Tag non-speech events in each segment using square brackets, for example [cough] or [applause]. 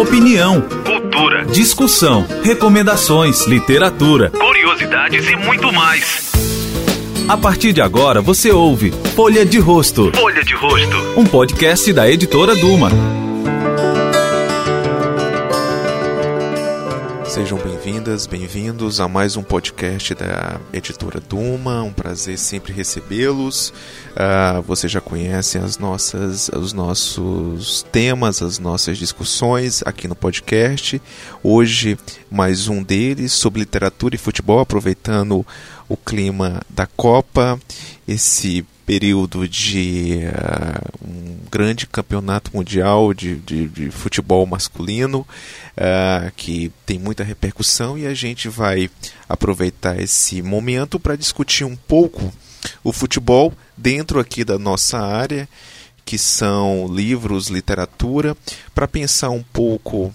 opinião, cultura, discussão, recomendações, literatura, curiosidades e muito mais. A partir de agora você ouve Folha de Rosto, Folha de Rosto. um podcast da editora Duma. Sejam bem-vindas, bem-vindos a mais um podcast da editora Duma. Um prazer sempre recebê-los. Uh, você já conhece as nossas, os nossos temas, as nossas discussões aqui no podcast. Hoje, mais um deles sobre literatura e futebol, aproveitando o clima da Copa, esse período de uh, um grande campeonato mundial de, de, de futebol masculino uh, que tem muita repercussão e a gente vai aproveitar esse momento para discutir um pouco o futebol dentro aqui da nossa área, que são livros, literatura, para pensar um pouco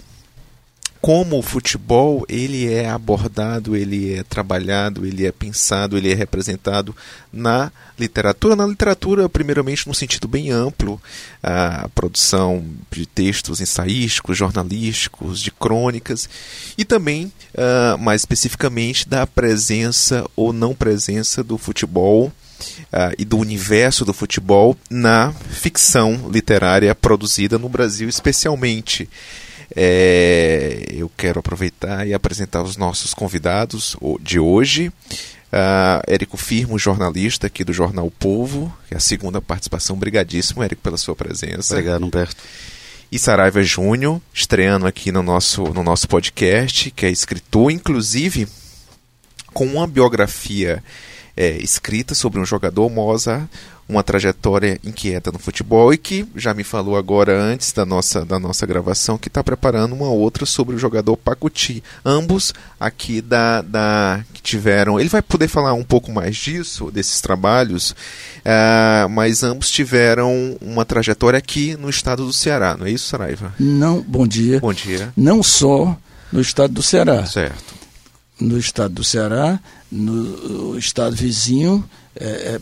como o futebol ele é abordado, ele é trabalhado, ele é pensado, ele é representado na literatura. Na literatura, primeiramente, no sentido bem amplo, a produção de textos ensaísticos, jornalísticos, de crônicas, e também, uh, mais especificamente, da presença ou não presença do futebol Uh, e do universo do futebol na ficção literária produzida no Brasil, especialmente. É, eu quero aproveitar e apresentar os nossos convidados de hoje. Uh, Érico Firmo, jornalista aqui do Jornal Povo, que é a segunda participação. Obrigadíssimo, Érico, pela sua presença. Obrigado, Humberto. E Saraiva Júnior, estreando aqui no nosso, no nosso podcast, que é escritor, inclusive com uma biografia é, escrita sobre um jogador, Mozart, uma trajetória inquieta no futebol e que já me falou agora antes da nossa, da nossa gravação que está preparando uma outra sobre o jogador Pacuti. Ambos aqui da, da que tiveram. Ele vai poder falar um pouco mais disso, desses trabalhos, uh, mas ambos tiveram uma trajetória aqui no estado do Ceará, não é isso, Saraiva? Não, bom dia. Bom dia. Não só no estado do Ceará. Certo. No estado do Ceará, no estado vizinho, é, é,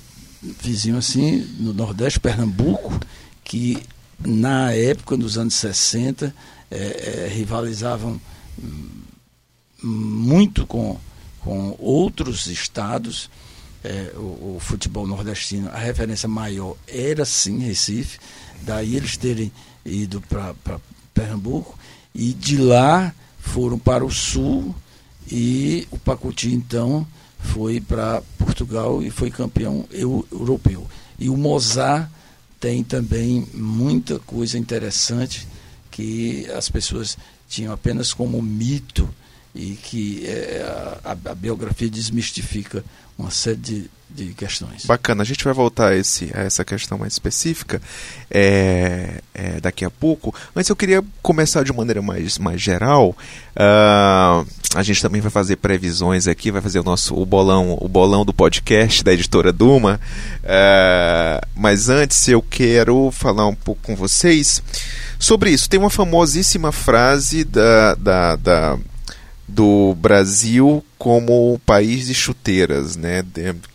vizinho assim, no Nordeste, Pernambuco, que na época, nos anos 60, é, é, rivalizavam muito com, com outros estados. É, o, o, futebol nordestino, a referência maior era sim Recife, daí eles terem ido para Pernambuco, e de lá foram para o sul, e o Pacuti, então, foi para Portugal e foi campeão europeu. E o Mozart tem também muita coisa interessante que as pessoas tinham apenas como mito e que é, a, a, biografia desmistifica uma série de, de questões. Bacana, a gente vai voltar a, esse, a essa questão mais específica é, é, daqui a pouco, mas eu queria começar de maneira mais, mais geral. Uh, a gente também vai fazer previsões aqui, vai fazer o nosso o bolão, o bolão do podcast da editora Duma. Uh, mas antes eu quero falar um pouco com vocês sobre isso. Tem uma famosíssima frase da, da, da do Brasil como país de chuteiras, né?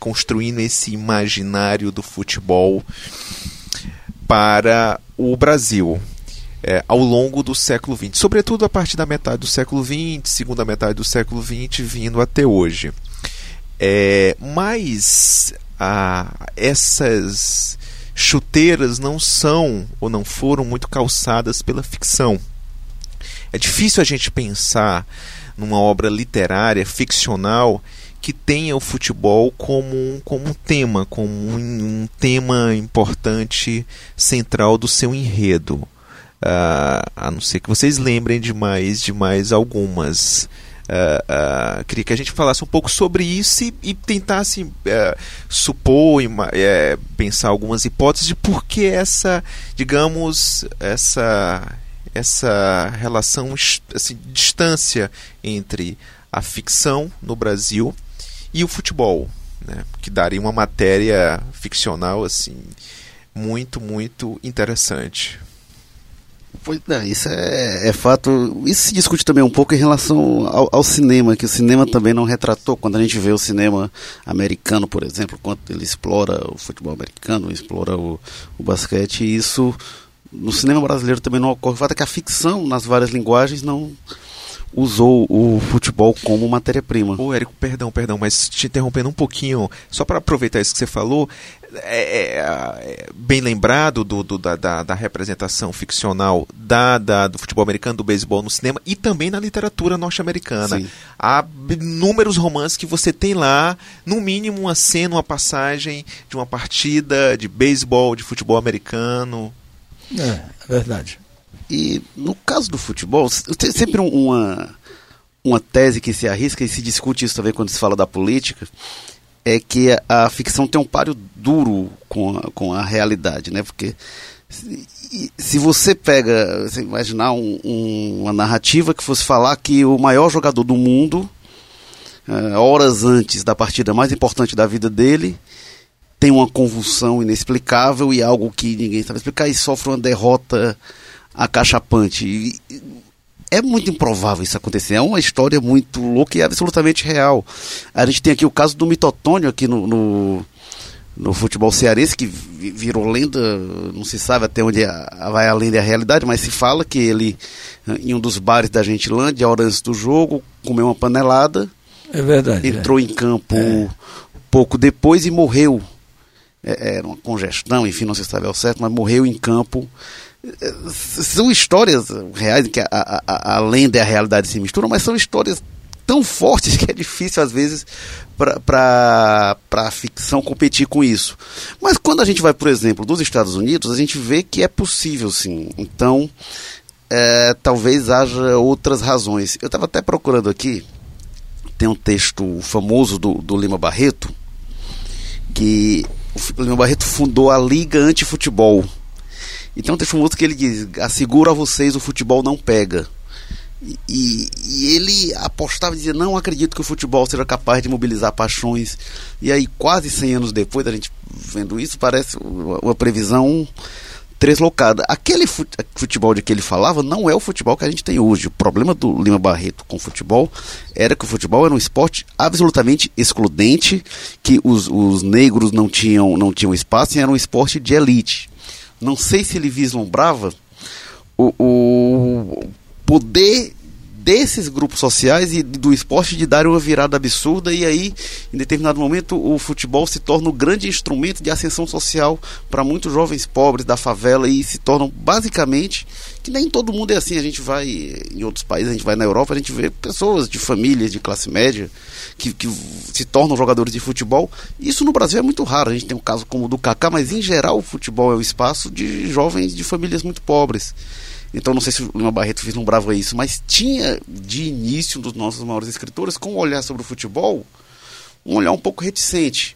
Construindo esse imaginário do futebol para o Brasil. É, ao longo do século XX, sobretudo a partir da metade do século XX, segunda metade do século XX, vindo até hoje. É, mas essas chuteiras não são ou não foram muito calçadas pela ficção. É difícil a gente pensar numa obra literária, ficcional, que tenha o futebol como um, como um tema, como um, um tema importante, central do seu enredo. Uh, a não ser que vocês lembrem de mais, de mais algumas. Uh, uh, queria que a gente falasse um pouco sobre isso e, e tentasse uh, supor e uh, pensar algumas hipóteses de por que essa, digamos, essa essa relação, assim, distância entre a ficção no Brasil e o futebol, né? que daria uma matéria ficcional assim muito, muito interessante. Pois é, isso é, é, fato. Isso se discute também um pouco em relação ao, ao, cinema, que o cinema também não retratou. Quando a gente vê o cinema americano, por exemplo, quanto ele explora o futebol americano, explora o, o basquete, isso no cinema brasileiro também não ocorre. O fato é que a ficção, nas várias linguagens, não usou o futebol como matéria-prima. Ô, Érico, perdão, perdão, mas te interrompendo um pouquinho, só para aproveitar isso que você falou, é, é, é bem lembrado do, do da, da, da, representação ficcional da, da, do futebol americano, do beisebol no cinema e também na literatura norte-americana. Há inúmeros romances que você tem lá, no mínimo uma cena, uma passagem de uma partida de beisebol, de futebol americano. É, é verdade. E no caso do futebol, tem sempre uma, uma tese que se arrisca e se discute isso também quando se fala da política, é que a, ficção tem um páreo duro com a, com a realidade, né? Porque se, se você pega, você imaginar um, um, uma narrativa que fosse falar que o maior jogador do mundo, uh, horas antes da partida mais importante da vida dele, tem uma convulsão inexplicável e algo que ninguém sabe explicar e sofre uma derrota acachapante. E é muito improvável isso acontecer. É uma história muito louca e absolutamente real. A gente tem aqui o caso do Mitotônio aqui no, no, no futebol cearense, que virou lenda, não se sabe até onde vai além da realidade, mas se fala que ele, em um dos bares da Gentilândia, hora antes do jogo, comeu uma panelada. É verdade. Entrou é. em campo é. pouco depois e morreu. É, era uma congestão, enfim, não se sabe ao certo, mas morreu em campo são histórias reais que a, a, a lenda e a realidade se misturam, mas são histórias tão fortes que é difícil às vezes para a ficção competir com isso. Mas quando a gente vai, por exemplo, dos Estados Unidos, a gente vê que é possível sim. Então, é, talvez haja outras razões. Eu estava até procurando aqui, tem um texto famoso do, do Lima Barreto, que o Lima Barreto fundou a Liga Antifutebol. Então tem um outro que ele diz: asseguro a vocês, o futebol não pega. E, e, ele apostava e dizia: Não acredito que o futebol seja capaz de mobilizar paixões. E aí, quase 100 anos depois da gente vendo isso, parece uma previsão deslocada. Aquele futebol de que ele falava não é o futebol que a gente tem hoje. O problema do Lima Barreto com o futebol era que o futebol era um esporte absolutamente excludente, que os, os negros não tinham, não tinham espaço e era um esporte de elite não sei se ele vislumbrava o, o poder desses grupos sociais e do esporte de dar uma virada absurda e aí em determinado momento o futebol se torna o grande instrumento de ascensão social para muitos jovens pobres da favela e se tornam basicamente que nem todo mundo é assim a gente vai em outros países a gente vai na Europa a gente vê pessoas de famílias de classe média que, que se tornam jogadores de futebol. Isso no Brasil é muito raro a gente tem um caso como o do Kaká mas em geral o futebol é o espaço de jovens de famílias muito pobres então não sei se o Lima Barreto vislumbrava isso, mas tinha de início um dos nossos maiores escritores com um olhar sobre o futebol, um olhar um pouco reticente.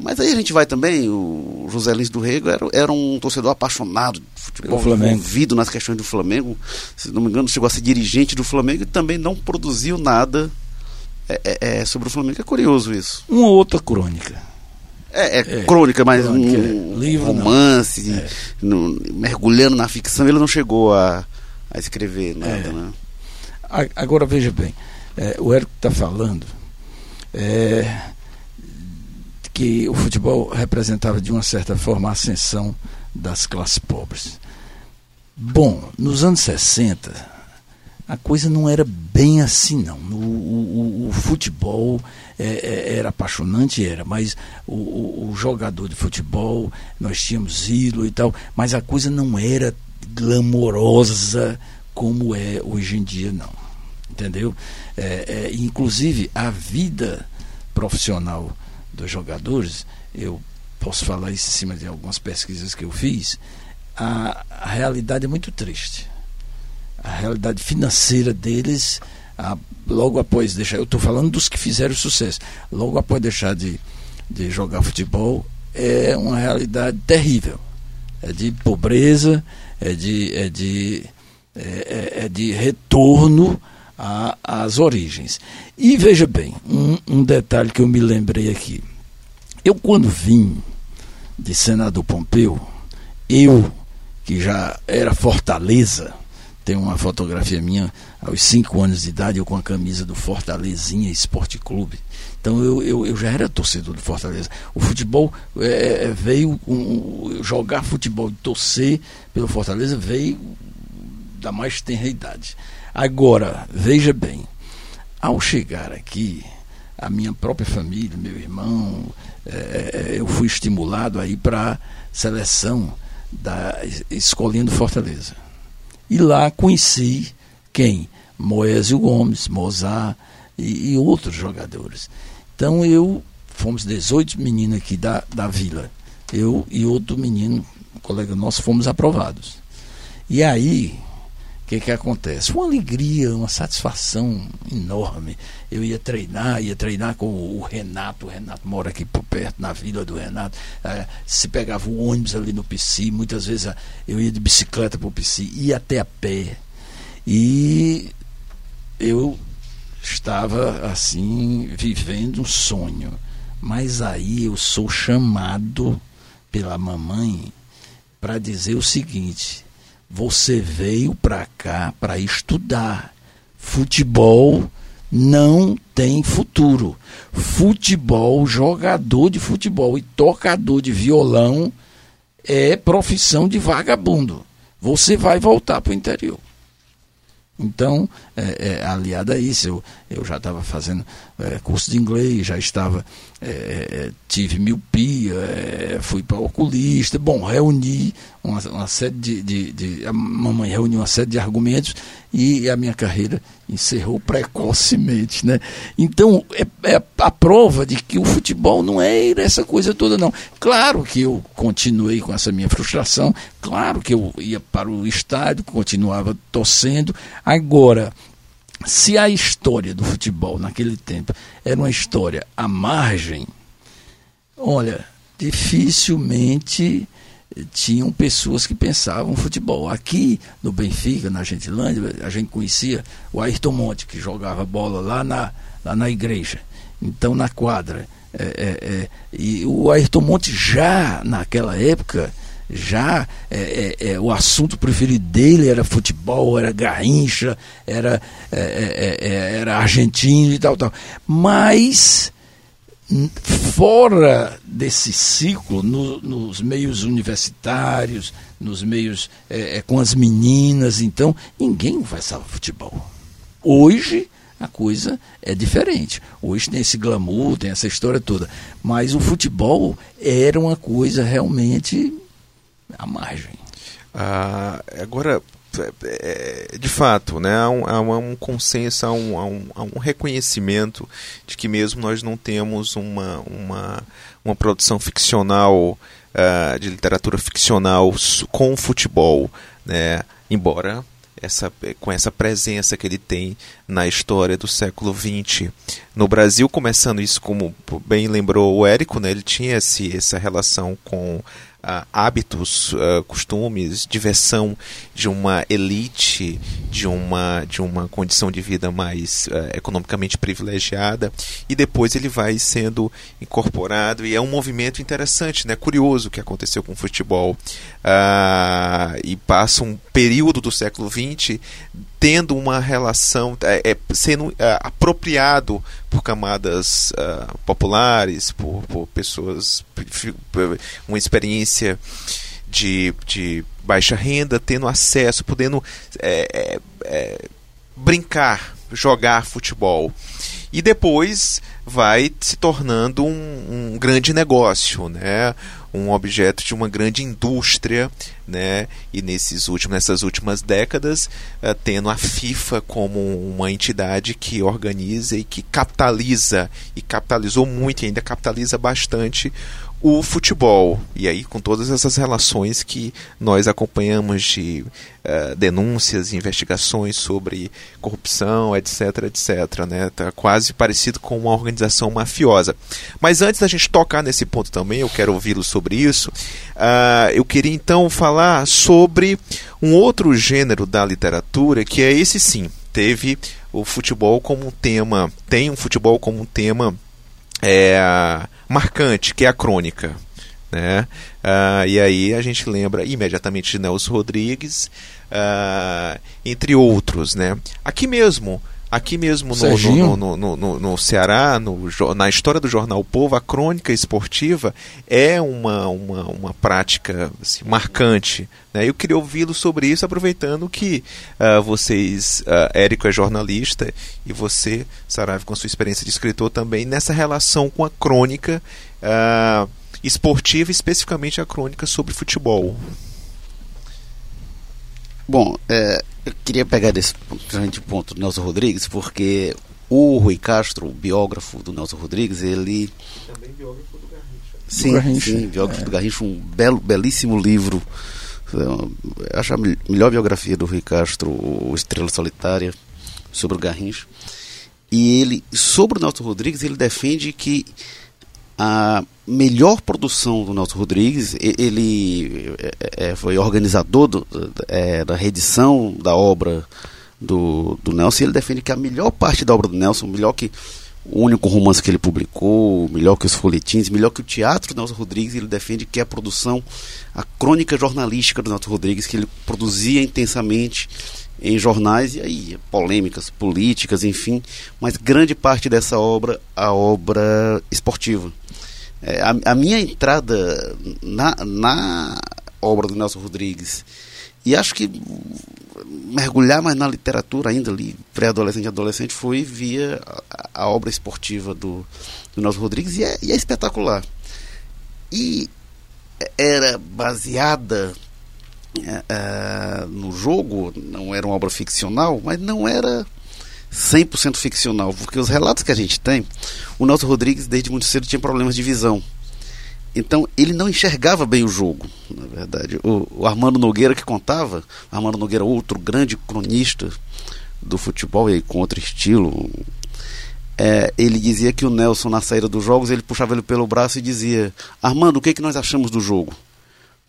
Mas aí a gente vai também, o José Lins do Rego era, era um torcedor apaixonado de futebol, envolvido nas questões do Flamengo. Se não me engano, chegou a ser dirigente do Flamengo e também não produziu nada é, é, é sobre o Flamengo. É curioso isso. Uma outra crônica. É, é, é, crônica, mas crônica, um, é. Livro, romance, é. no, mergulhando na ficção, ele não chegou a, a escrever nada, é. né? Agora veja bem, o Érico está falando que o futebol representava de uma certa forma a ascensão das classes pobres. Bom, nos anos 60, a coisa não era bem assim, não. O, o, o futebol é, é, era apaixonante, era, mas o, o, jogador de futebol, nós tínhamos ídolo e tal, mas a coisa não era glamourosa como é hoje em dia, não. Entendeu? É, é inclusive, a vida profissional dos jogadores, eu posso falar isso em cima de algumas pesquisas que eu fiz, a, a realidade é muito triste a realidade financeira deles, a, logo após deixar, eu estou falando dos que fizeram sucesso, logo após deixar de, de jogar futebol, é uma realidade terrível. É de pobreza, é de, é de, é, é, é de retorno às origens. E veja bem, um, um detalhe que eu me lembrei aqui. Eu, quando vim de senador Pompeu, eu, que já era Fortaleza, tem uma fotografia minha aos 5 anos de idade, eu com a camisa do Fortalezinha Esporte Clube. Então eu, eu, eu já era torcedor do Fortaleza. O futebol é, é veio um, jogar futebol, torcer pelo Fortaleza veio da mais tenra idade. Agora, veja bem, ao chegar aqui, a minha própria família, meu irmão, é, eu fui estimulado aí para a seleção da escolinha do Fortaleza. E lá conheci quem? Moésio Gomes, Mozart e, e outros jogadores. Então eu, fomos 18 meninos aqui da, da vila. Eu e outro menino, um colega nosso, fomos aprovados. E aí, o que, que acontece? Uma alegria, uma satisfação enorme. Eu ia treinar, ia treinar com o Renato. O Renato mora aqui por perto, na vila do Renato. É, se pegava o ônibus ali no PC, muitas vezes eu ia de bicicleta para o PC, ia até a pé. E eu estava assim, vivendo um sonho. Mas aí eu sou chamado pela mamãe para dizer o seguinte: você veio para cá para estudar. Futebol não tem futuro. Futebol, jogador de futebol e tocador de violão é profissão de vagabundo. Você vai voltar para o interior. Então, é, é, aliado a isso, eu, eu já estava fazendo é, curso de inglês, já estava, é, é, tive miopia, é, fui para oculista, bom, reuni uma, uma série de, de, de, A mamãe reuniu uma série de argumentos e a minha carreira encerrou precocemente. Né? Então, é, é a prova de que o futebol não é essa coisa toda, não. Claro que eu continuei com essa minha frustração, claro que eu ia para o estádio, continuava torcendo. Agora, se a história do futebol naquele tempo era uma história à margem, olha, dificilmente tinham pessoas que pensavam futebol. Aqui no Benfica, na Gentilândia, a gente conhecia o Ayrton Monte, que jogava bola lá na, lá na igreja, então na quadra. É, é, é, e o Ayrton Monte já naquela época já é, é, é, o assunto preferido dele era futebol, era garrincha, era, é, é, é, era argentino e tal, tal. Mas fora desse ciclo, no, nos meios universitários, nos meios com as meninas, então, ninguém salvar futebol. Hoje a coisa é diferente. Hoje tem esse glamour, tem essa história toda. Mas o futebol era uma coisa realmente à margem. Ah, agora, é, é, de fato, né, há, um, há um consenso, há um, há, um, há um, reconhecimento de que mesmo nós não temos uma, uma, uma produção ficcional, uh, de literatura ficcional com futebol, né, embora essa, com essa presença que ele tem na história do século XX. No Brasil, começando isso como bem lembrou o Érico, né, ele tinha esse, essa relação com uh, hábitos, uh, costumes, diversão de uma elite, de uma, de uma condição de vida mais uh, economicamente privilegiada, e depois ele vai sendo incorporado, e é um movimento interessante, né, curioso que aconteceu com o futebol, e passa um período do século XX tendo uma relação, é, é sendo é, apropriado por camadas uh, populares, por, por pessoas, uma experiência de, de baixa renda, tendo acesso, podendo é, é, é, brincar, jogar futebol. E depois vai se tornando um, um grande negócio, né? Um objeto de uma grande indústria, né? E nesses últimos, nessas últimas décadas, uh, tendo a FIFA como uma entidade que organiza e que capitaliza e capitalizou muito e ainda capitaliza bastante o futebol. E aí, com todas essas relações que nós acompanhamos de uh, denúncias, investigações sobre corrupção, etc, etc. Né? Tá quase parecido com uma organização mafiosa. Mas antes da gente tocar nesse ponto também, eu quero ouvi-lo sobre isso. Uh, eu queria então falar sobre um outro gênero da literatura que é esse sim. Teve o futebol como um tema, tem um futebol como um tema é, marcante, que é a crônica. Né? Ah, e aí a gente lembra imediatamente de Nelson Rodrigues, uh, entre outros, né? Aqui mesmo, aqui mesmo no, no, no, no, no Ceará, na história do jornal o Povo, a crônica esportiva é uma, uma, uma prática assim, marcante. Né? Eu queria ouvi-lo sobre isso, aproveitando que uh, vocês, uh, Érico é jornalista e você, Saraiva, com sua experiência de escritor também, nessa relação com a crônica uh, esportiva, especificamente a crônica sobre futebol. Bom, é, eu queria pegar desse grande ponto do Nelson Rodrigues, porque o Rui Castro, o biógrafo do Nelson Rodrigues, ele. Também biógrafo do Garrincha. Sim, Garrincha. sim biógrafo é. do Garrincha, um belo, belíssimo livro. Eu acho a melhor biografia do Rui Castro, o Estrela Solitária, sobre o Garrincha. E ele, sobre o Nelson Rodrigues, ele defende que a melhor produção do Nelson Rodrigues, ele é, é, foi organizador do, é, da reedição da obra do, do Nelson, e ele defende que a melhor parte da obra do Nelson, melhor que o único romance que ele publicou, melhor que os folhetins, melhor que o teatro do Nelson Rodrigues, ele defende que a produção, a crônica jornalística do Nelson Rodrigues, que ele produzia intensamente em jornais, e aí polêmicas, políticas, enfim, mas grande parte dessa obra, a obra esportiva. É, a, a, minha entrada na, na obra do Nelson Rodrigues, e acho que mergulhar mais na literatura ainda ali, pré-adolescente e adolescente, foi via a, a, obra esportiva do, do Nelson Rodrigues, e é, e é espetacular. E era baseada é, é, no jogo, não era uma obra ficcional, mas não era 100% ficcional, porque os relatos que a gente tem, o Nelson Rodrigues desde muito cedo tinha problemas de visão. Então ele não enxergava bem o jogo, na verdade. O, o Armando Nogueira que contava, Armando Nogueira outro grande cronista do futebol e com outro estilo, é, ele dizia que o Nelson na saída dos jogos ele puxava ele pelo braço e dizia: Armando, o que, é que nós achamos do jogo?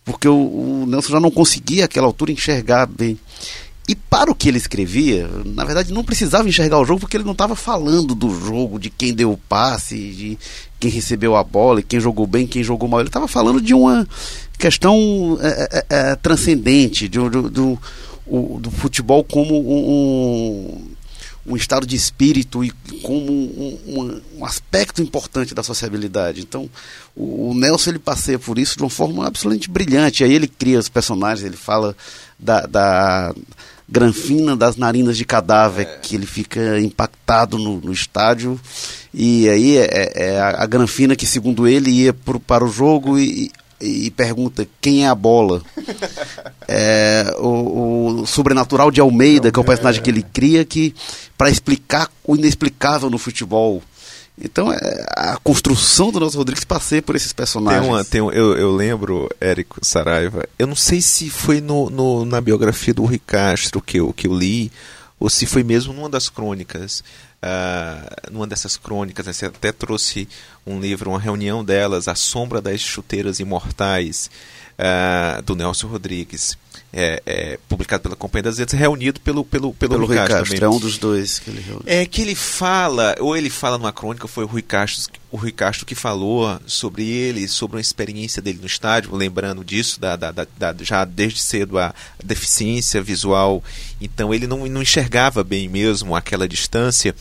Porque o, o Nelson já não conseguia àquela altura enxergar bem. E para o que ele escrevia, na verdade não precisava enxergar o jogo porque ele não estava falando do jogo, de quem deu o passe, de quem recebeu a bola, quem jogou bem, quem jogou mal. Ele estava falando de uma questão é, é, é, transcendente, de, do, do, do, futebol como um, um, estado de espírito e como um, um, um, aspecto importante da sociabilidade. Então, o, o Nelson ele passeia por isso de uma forma absolutamente brilhante. Aí ele cria os personagens, ele fala da, da granfina das narinas de cadáver, é. que ele fica impactado no, no estádio. E aí é, é, é a, a, granfina que, segundo ele, ia pro, para o jogo e, e pergunta quem é a bola. [laughs] é, o, o, Sobrenatural de Almeida, que é o personagem que ele cria, que para explicar o inexplicável no futebol. Então, é, a construção do Nelson Rodrigues passei por esses personagens. Tem uma, tem um, eu, eu lembro, Érico Saraiva, eu não sei se foi no, no, na biografia do Rui Castro que eu, que eu li, ou se foi mesmo numa das crônicas. Uh, numa dessas crônicas, né, você até trouxe um livro, uma reunião delas, A Sombra das Chuteiras Imortais, uh, do Nelson Rodrigues é, é, publicado pela Companhia das Letras, reunido pelo, pelo, pelo, pelo Rui Castro. É um dos dois que ele reuniu. É que ele fala, ou ele fala numa crônica, foi o Rui Castro, o Rui Castro que falou sobre ele, sobre uma experiência dele no estádio, lembrando disso, da, da, da, da já desde cedo a deficiência visual. Então ele não, não enxergava bem mesmo aquela distância.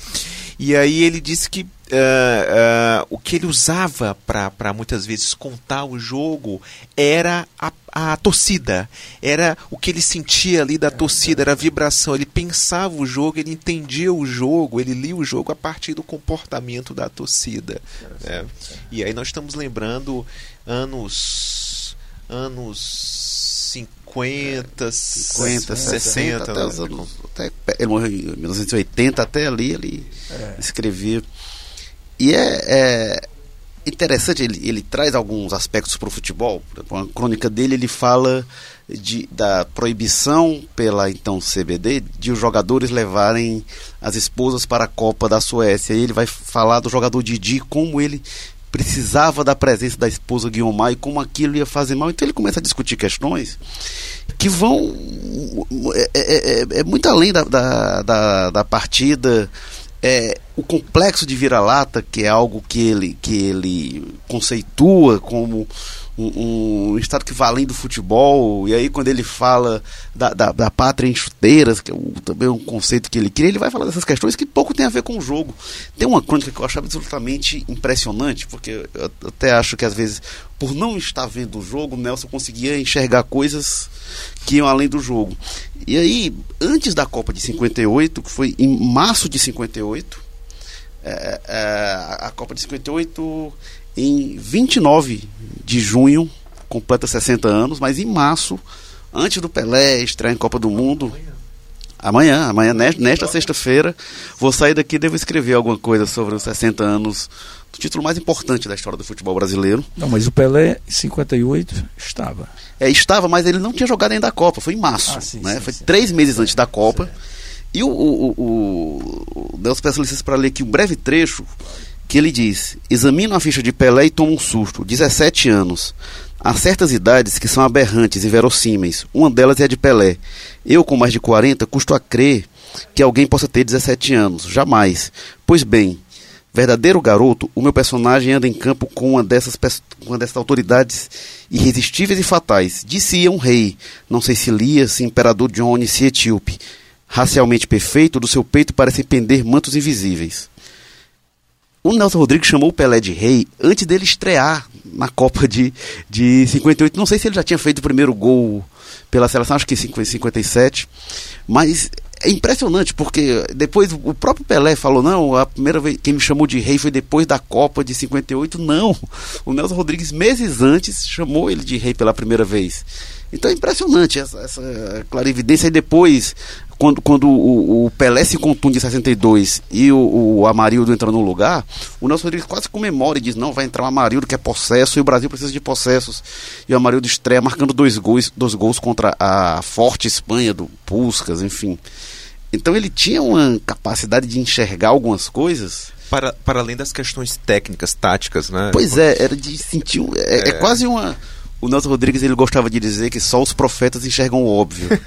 E aí ele disse que Uh, uh, o que ele usava para muitas vezes contar o jogo era a, a torcida, era o que ele sentia ali da torcida, era a vibração. Ele pensava o jogo, ele entendia o jogo, ele lia o jogo a partir do comportamento da torcida. Né? E aí nós estamos lembrando anos anos 50, 50 60, 60 até, os anos, até ele morreu em 1980, até ali ele é. escrevia e é, é interessante, ele, ele traz alguns aspectos para o futebol. Na crônica dele, ele fala de, da proibição pela então CBD de os jogadores levarem as esposas para a Copa da Suécia. E ele vai falar do jogador Didi, como ele precisava da presença da esposa Guiomar e como aquilo ia fazer mal. Então ele começa a discutir questões que vão. É, é, é, é muito além da, da, da, da partida é, o complexo de vira-lata, que é algo que ele, que ele conceitua como um, um, estado que vai além do futebol, e aí quando ele fala da, da, da pátria em chuteiras, que é o, também um conceito que ele cria, ele vai falar dessas questões que pouco tem a ver com o jogo. Tem uma crônica que eu acho absolutamente impressionante, porque eu até acho que às vezes, por não estar vendo o jogo, Nelson conseguia enxergar coisas que iam além do jogo. E aí, antes da Copa de 58, que foi em março de 58, é, é, a Copa de 58 em 29 de junho, completa 60 anos, mas em março, antes do Pelé estrear em Copa do Mundo. Amanhã, amanhã, nesta sexta-feira, vou sair daqui e devo escrever alguma coisa sobre os 60 anos do título mais importante da história do futebol brasileiro. Não, mas o Pelé, em 58, estava. É, estava, mas ele não tinha jogado ainda a Copa, foi em março. Ah, sim, né? sim, foi sim. três meses antes da Copa. E o, o, o, o Deus peço licença para ler aqui um breve trecho que ele diz: examina a ficha de Pelé e toma um susto. 17 anos. Há certas idades que são aberrantes e verossímeis. Uma delas é a de Pelé. Eu, com mais de 40, custo a crer que alguém possa ter 17 anos. Jamais. Pois bem, verdadeiro garoto, o meu personagem anda em campo com uma dessas, uma dessas autoridades irresistíveis e fatais. Disse um rei, não sei se Lia, se imperador Johnny, se etíope. Racialmente perfeito, do seu peito parecem pender mantos invisíveis. O Nelson Rodrigues chamou o Pelé de rei antes dele estrear na Copa de, de 58. Não sei se ele já tinha feito o primeiro gol pela seleção, acho que em 57. Mas é impressionante, porque depois o próprio Pelé falou: não, a primeira vez quem me chamou de rei foi depois da Copa de 58. Não, o Nelson Rodrigues, meses antes, chamou ele de rei pela primeira vez. Então é impressionante essa, essa clarividência. E depois, quando, quando o, o, Pelé se contunde em 62 e o, o Amarildo entra no lugar, o Nelson Rodrigues quase comemora e diz: não, vai entrar o Amarildo que é possesso e o Brasil precisa de possessos. E o Amarildo estreia marcando dois gols, dois gols contra a forte Espanha do Puscas, enfim. Então ele tinha uma capacidade de enxergar algumas coisas. Para, para além das questões técnicas, táticas, né? Pois é, era de sentir. É, é. é quase uma o Nelson Rodrigues ele gostava de dizer que só os profetas enxergam o óbvio. [laughs]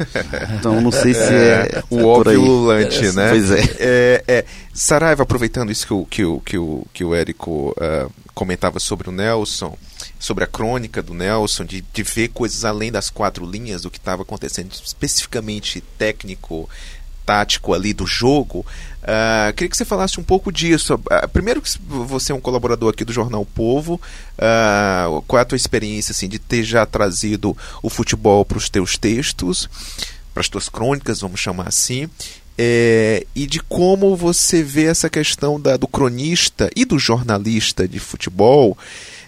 Então não sei se é, é o óbvio lulante, é, né? Pois é. é, é. Saraiva, aproveitando isso que o, que o, que o, que o Érico uh, comentava sobre o Nelson, sobre a crônica do Nelson, de, de ver coisas além das quatro linhas do que estava acontecendo, especificamente técnico, tático ali do jogo. Uh, queria que você falasse um pouco disso. Uh, primeiro que você é um colaborador aqui do Jornal Povo, uh, qual é a tua experiência assim, de ter já trazido o futebol para os teus textos, para as tuas crônicas, vamos chamar assim, é, e de como você vê essa questão da, do cronista e do jornalista de futebol.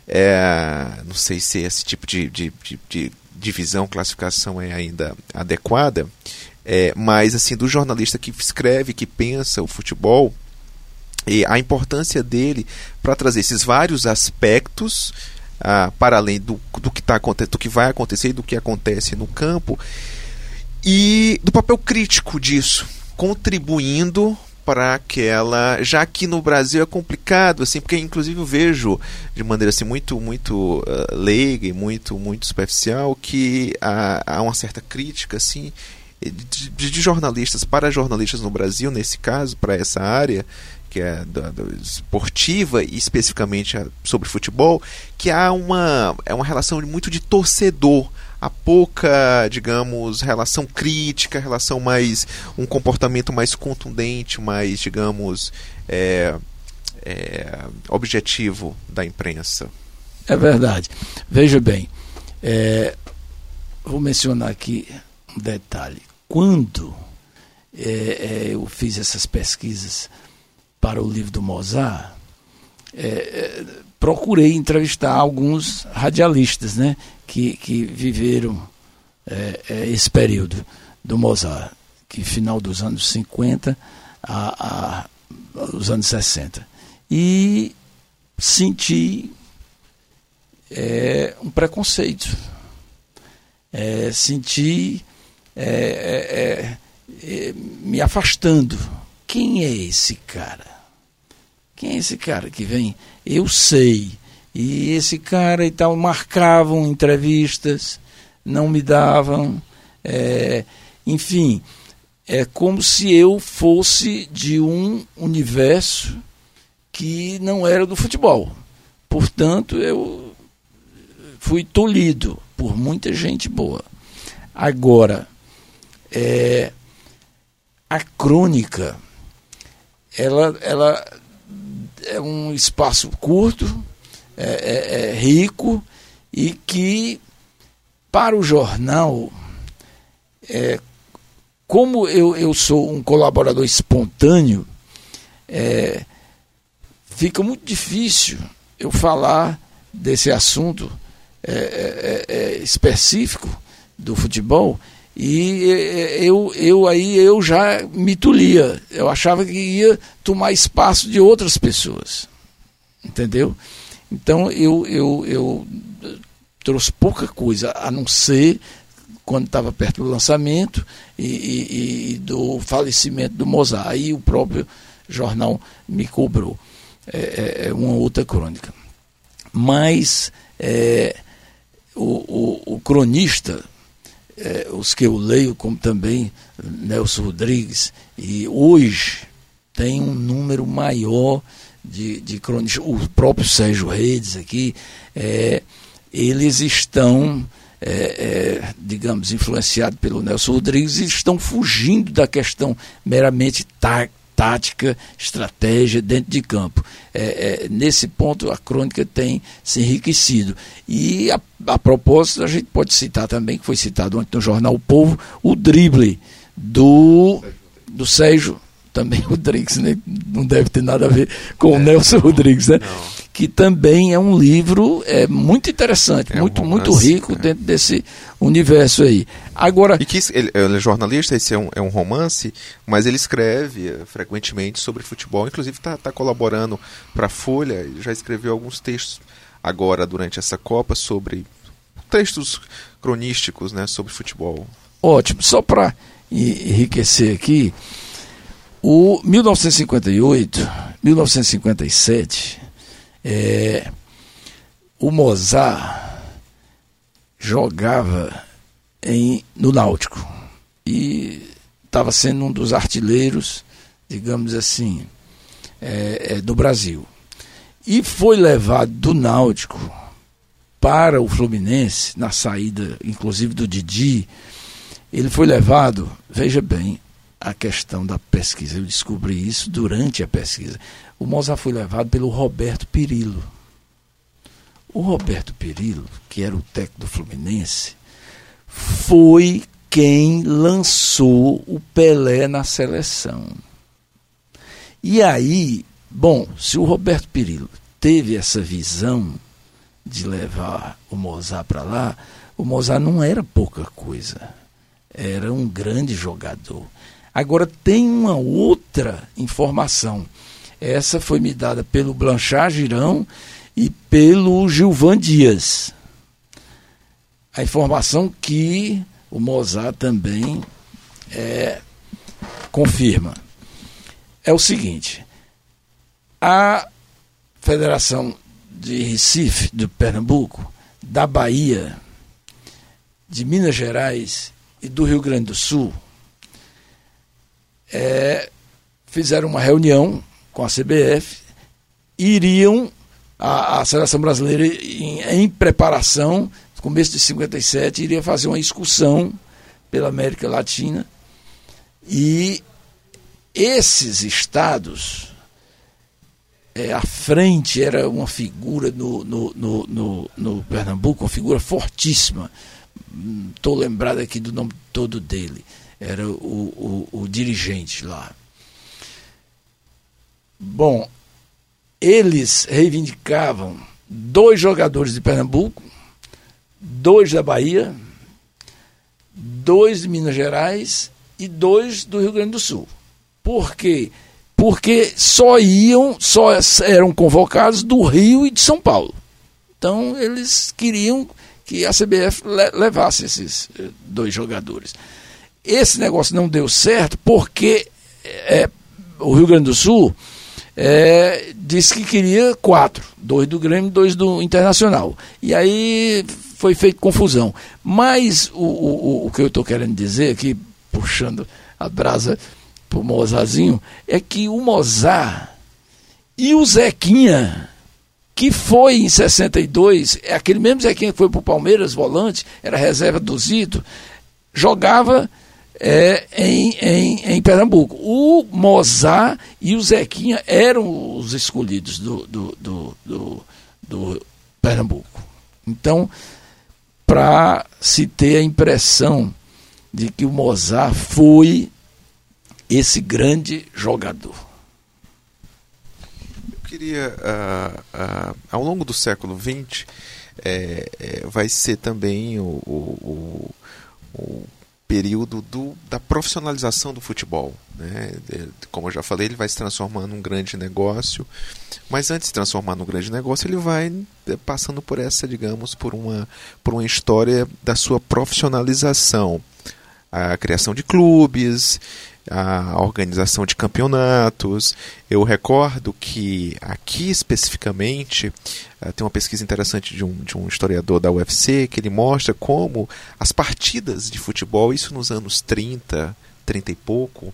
É, não sei se esse tipo de, de, de, de divisão, classificação é ainda adequada, é, mas assim do jornalista que escreve, que pensa o futebol e a importância dele para trazer esses vários aspectos ah, para além do, do que tá do que vai acontecer e do que acontece no campo e do papel crítico disso, contribuindo para aquela, já que no Brasil é complicado assim, porque inclusive eu vejo de maneira assim muito muito uh, leiga e muito muito superficial que há, há uma certa crítica assim de, de, jornalistas para jornalistas no Brasil, nesse caso, para essa área que é da, da, esportiva e especificamente sobre futebol, que há uma, é uma relação muito de torcedor há pouca, digamos, relação crítica, relação mais um comportamento mais contundente, mais, digamos, é, é, objetivo da imprensa. É verdade. Veja bem, é, vou mencionar aqui um detalhe quando é, é, eu fiz essas pesquisas para o livro do Mozart, é, é, procurei entrevistar alguns radialistas né, que, que viveram é, é, esse período do Mozart, que final dos anos 50 a, a os anos 60. E senti um preconceito. senti é, é, é, é, me afastando. Quem é esse cara? Quem é esse cara que vem? Eu sei. E esse cara e tal marcavam entrevistas, não me davam. É, enfim, é como se eu fosse de um universo que não era do futebol. Portanto, eu fui tolhido por muita gente boa. Agora, é, a crônica, ela, ela é um espaço curto, é, é, é rico e que para o jornal, é, como eu, eu sou um colaborador espontâneo, é, fica muito difícil eu falar desse assunto é, é, é, específico do futebol e eu, eu aí eu já me tolia. Eu achava que ia tomar espaço de outras pessoas. Entendeu? Então eu, eu, eu trouxe pouca coisa, a não ser quando estava perto do lançamento e, e, e, do falecimento do Mozart. Aí o próprio jornal me cobrou. É, é, é uma outra crônica. Mas é, o, o, o, cronista, é, os que eu leio, como também Nelson Rodrigues, e hoje tem um número maior de, de cronistas, o próprio Sérgio Reis aqui, é, eles estão, é, digamos, influenciados pelo Nelson Rodrigues e estão fugindo da questão meramente tá, tática, estratégia dentro de campo. É, é, nesse ponto, a crônica tem se enriquecido. E, a, a propósito, a gente pode citar também, que foi citado ontem no jornal O Povo, o drible do, do Sérgio também [laughs] Rodrigues, né? não deve ter nada a ver com é, o Nelson Rodrigues, né? Não. Que também é um livro é, muito interessante, é muito, um romance, muito rico é. dentro desse universo aí. Agora. E que ele, ele é jornalista, esse é um, é um romance, mas ele escreve eh, frequentemente sobre futebol, inclusive está tá colaborando para a Folha, já escreveu alguns textos agora durante essa Copa sobre textos cronísticos né, sobre futebol. Ótimo, só para enriquecer aqui. O 1958, 1957, é, o Mozart jogava em, no Náutico e estava sendo um dos artilheiros, digamos assim, é, é, do Brasil. E foi levado do Náutico para o Fluminense, na saída, inclusive do Didi. Ele foi levado, veja bem, a questão da pesquisa. Eu descobri isso durante a pesquisa. O Mozart foi levado pelo Roberto Pirillo. O Roberto Pirillo, que era o técnico do Fluminense, foi quem lançou o Pelé na seleção. E aí, bom, se o Roberto Pirillo teve essa visão de levar o Mozart para lá, o Mozart não era pouca coisa. Era um grande jogador. Agora, tem uma outra informação. Essa foi me dada pelo Blanchard Girão e pelo Gilvan Dias. A informação que o Mozart também é, confirma. É o seguinte: a Federação de Recife, do Pernambuco, da Bahia, de Minas Gerais e do Rio Grande do Sul é, fizeram uma reunião com a CBF, iriam, a, a seleção brasileira em, em preparação, no começo de 57, iria fazer uma excursão pela América Latina e esses estados é, à frente era uma figura no, no, no, no, Pernambuco, uma figura fortíssima. Estou lembrado aqui do nome todo dele era o, o, o dirigente lá. Bom, eles reivindicavam dois jogadores de Pernambuco, dois da Bahia, dois de Minas Gerais e dois do Rio Grande do Sul. Por quê? Porque só iam, só eram convocados do Rio e de São Paulo. Então eles queriam que a CBF levasse esses eh, dois jogadores. Esse negócio não deu certo porque é, o Rio Grande do Sul é, disse que queria quatro, dois do Grêmio, dois do Internacional. E aí foi feita confusão. Mas o, o, o que eu estou querendo dizer aqui, puxando a brasa para o Mozarzinho, é que o Mozart e o Zequinha que foi em 62, é aquele mesmo Zequinha que foi para o Palmeiras, volante, era reserva do Zito, jogava é, em, em, em, Pernambuco. O Mozart e o Zequinha eram os escolhidos do, do, do, do, do Pernambuco. Então, para se ter a impressão de que o Mozart foi esse grande jogador. Eu queria, uh, uh, ao longo do século XX, é, é, vai ser também o, o, o período do, da profissionalização do futebol. Né? Como eu já falei, ele vai se transformar num grande negócio, mas antes de se transformar num grande negócio, ele vai é, passando por essa, digamos, por uma, por uma história da sua profissionalização. A criação de clubes, a organização de campeonatos. Eu recordo que aqui especificamente eh, tem uma pesquisa interessante de um, de um historiador da UFC que ele mostra como as partidas de futebol, isso nos anos 30, 30 e pouco,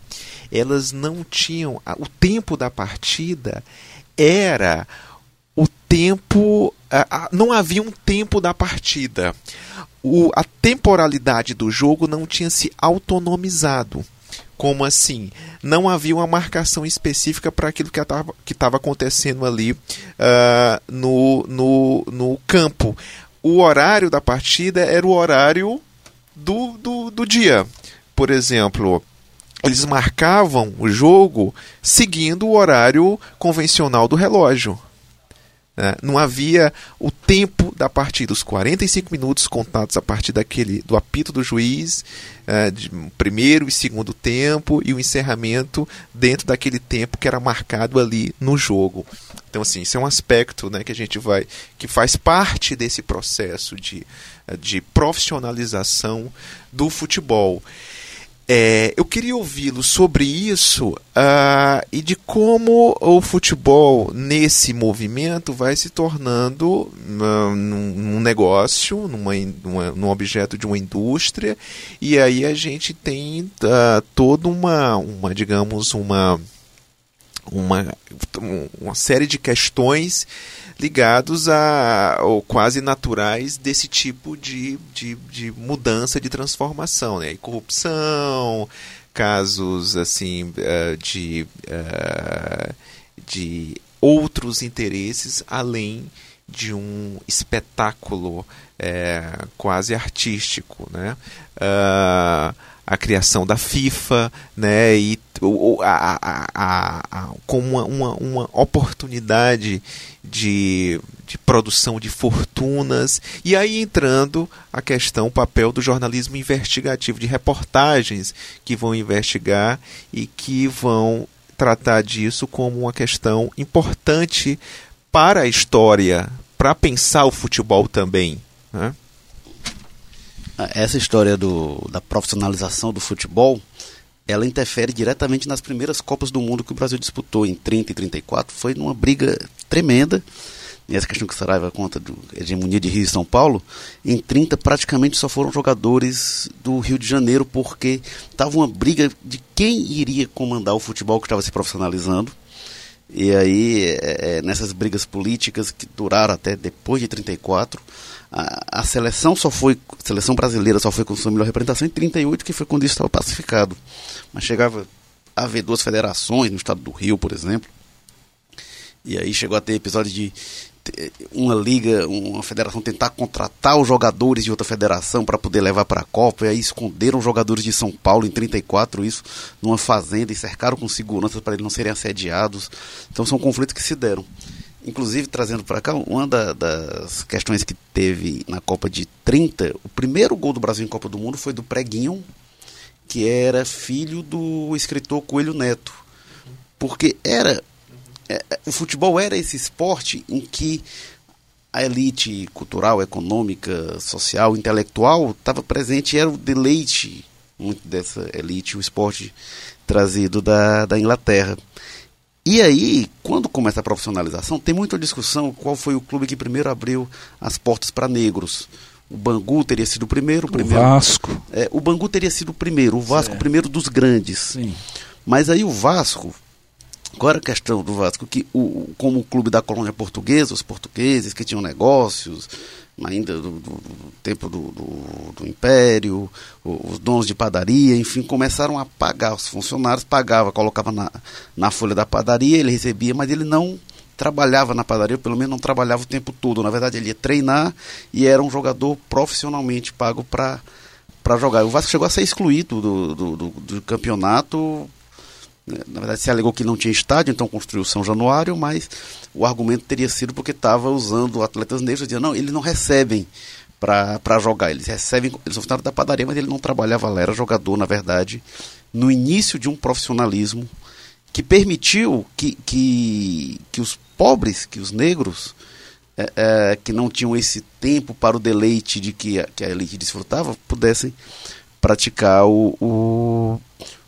elas não tinham. O tempo da partida era o tempo. Não havia um tempo da partida. O, a temporalidade do jogo não tinha se autonomizado. Como assim? Não havia uma marcação específica para aquilo que estava acontecendo ali uh, no, no, no campo. O horário da partida era o horário do, do, do dia. Por exemplo, eles marcavam o jogo seguindo o horário convencional do relógio. Né? Não havia o tempo da partida, os 45 minutos contados a partir daquele do apito do juiz, é, de primeiro e segundo tempo, e o encerramento dentro daquele tempo que era marcado ali no jogo. Então, assim, isso é um aspecto né, que a gente vai. que faz parte desse processo de, de profissionalização do futebol. É, eu queria ouvi-lo sobre isso uh, e de como o futebol nesse movimento vai se tornando uh, num, num, negócio, numa, numa, num objeto de uma indústria, e aí a gente tem uh, toda uma, uma digamos, uma, uma, uma série de questões ligados a ou quase naturais desse tipo de, de, de mudança, de transformação, né? corrupção, casos assim uh, de, uh, de outros interesses além de um espetáculo é, quase artístico, né? Uh, a criação da FIFA, né? E a, a, a, a como uma, uma, uma oportunidade de, de produção de fortunas, e aí entrando a questão, o papel do jornalismo investigativo, de reportagens que vão investigar e que vão tratar disso como uma questão importante para a história, para pensar o futebol também. Né? Essa história do, da profissionalização do futebol ela interfere diretamente nas primeiras Copas do Mundo que o Brasil disputou em 30 e 34. Foi numa briga tremenda. E essa questão que o Saraiva conta da hegemonia de Rio e São Paulo, em 30 praticamente só foram jogadores do Rio de Janeiro, porque estava uma briga de quem iria comandar o futebol que estava se profissionalizando. E aí, é, é nessas brigas políticas que duraram até depois de 34, a, seleção só foi, a seleção brasileira só foi com sua melhor representação em 38, que foi quando isso estava pacificado. Mas chegava a haver duas federações no estado do Rio, por exemplo. E aí chegou a ter episódio de uma liga, uma federação tentar contratar os jogadores de outra federação para poder levar para a Copa, e aí esconderam os jogadores de São Paulo em 34, isso numa fazenda e cercaram com segurança para eles não serem assediados. Então são conflitos que se deram. Inclusive, trazendo para cá, uma da, das questões que teve na Copa de 30, o primeiro gol do Brasil em Copa do Mundo foi do Preguinho, que era filho do escritor Coelho Neto. Porque era. É, é, o futebol era esse esporte em que a elite cultural, econômica, social, intelectual estava presente e era o deleite muito dessa elite, o esporte trazido da, da Inglaterra. E aí, quando começa a profissionalização, tem muita discussão qual foi o clube que primeiro abriu as portas para negros. O Bangu teria sido o primeiro. O, primeiro, Vasco. É, o Bangu teria sido o primeiro, o Vasco o primeiro dos grandes. Sim. Mas aí o Vasco, Qual era a questão do Vasco? Que o, como o clube da colônia portuguesa, os portugueses que tinham negócios, ainda do, do, do tempo do, do, Império, os donos de padaria, enfim, começaram a pagar os funcionários, pagava, colocava na, na folha da padaria, ele recebia, mas ele não trabalhava na padaria, pelo menos não trabalhava o tempo todo. Na verdade, ele ia treinar e era um jogador profissionalmente pago para jogar. O Vasco chegou a ser excluído do, do, do, do campeonato na verdade, se alegou que não tinha estádio, então construiu São Januário, mas o argumento teria sido porque estava usando atletas negros. Dizia, não, eles não recebem para jogar, eles recebem, eles são da padaria, mas ele não trabalhava lá, era jogador, na verdade, no início de um profissionalismo que permitiu que, que, que os pobres, que os negros, é, é, que não tinham esse tempo para o deleite de que a, que a elite desfrutava, pudessem praticar o, o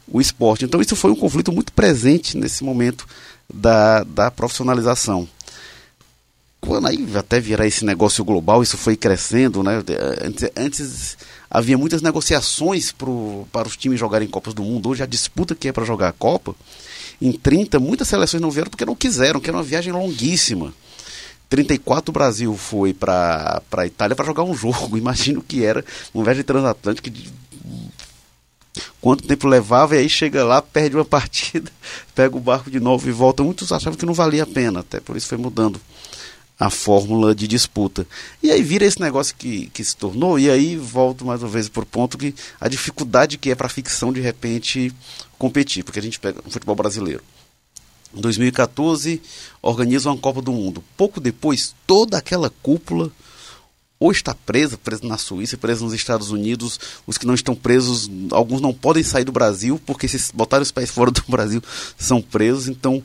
o esporte. Então isso foi um conflito muito presente nesse momento da, da profissionalização. Quando aí até virar esse negócio global, isso foi crescendo, né? Antes, antes havia muitas negociações pro, para os times jogarem Copas do Mundo. Hoje a disputa que é para jogar a Copa, em 30, muitas seleções não vieram porque não quiseram, que era uma viagem longuíssima. 34 o Brasil foi para a Itália para jogar um [laughs] jogo. Imagino que era uma viagem transatlântica de quanto tempo levava, e aí chega lá, perde uma [laughs] partida, pega o barco de novo e volta. Muitos achavam que não valia a pena, até por isso foi mudando a fórmula de disputa. E aí vira esse negócio que, que se tornou, e aí volto mais uma vez por ponto que a dificuldade que é para a ficção de repente competir, porque a gente pega o futebol brasileiro. Em 2014, organiza uma Copa do Mundo. Pouco depois, toda aquela cúpula ou está preso, preso na Suíça, preso nos Estados Unidos. Os que não estão presos, alguns não podem sair do Brasil, porque se botarem os pés [laughs] fora do Brasil, são presos. Então,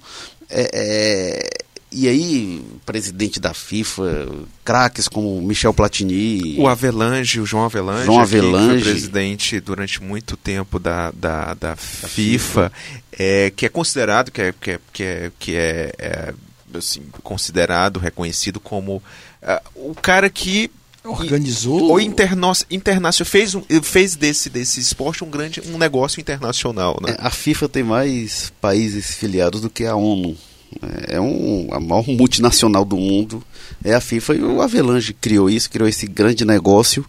é, é, e aí, presidente da FIFA, craques como Michel Platini. O Avelange, o João Avelange, João Avelange. que foi presidente durante muito tempo da, da, da, da FIFA, FIFA. É, que é considerado, que é, que é, que é, que é, é assim, considerado, reconhecido como uh, o cara que organizou? O interno, internacional fez um, fez desse desse esporte um grande um negócio internacional né? É, a FIFA tem mais países filiados do que a ONU. É, é um a maior multinacional do mundo. É a FIFA e o Avelange criou isso criou esse grande negócio.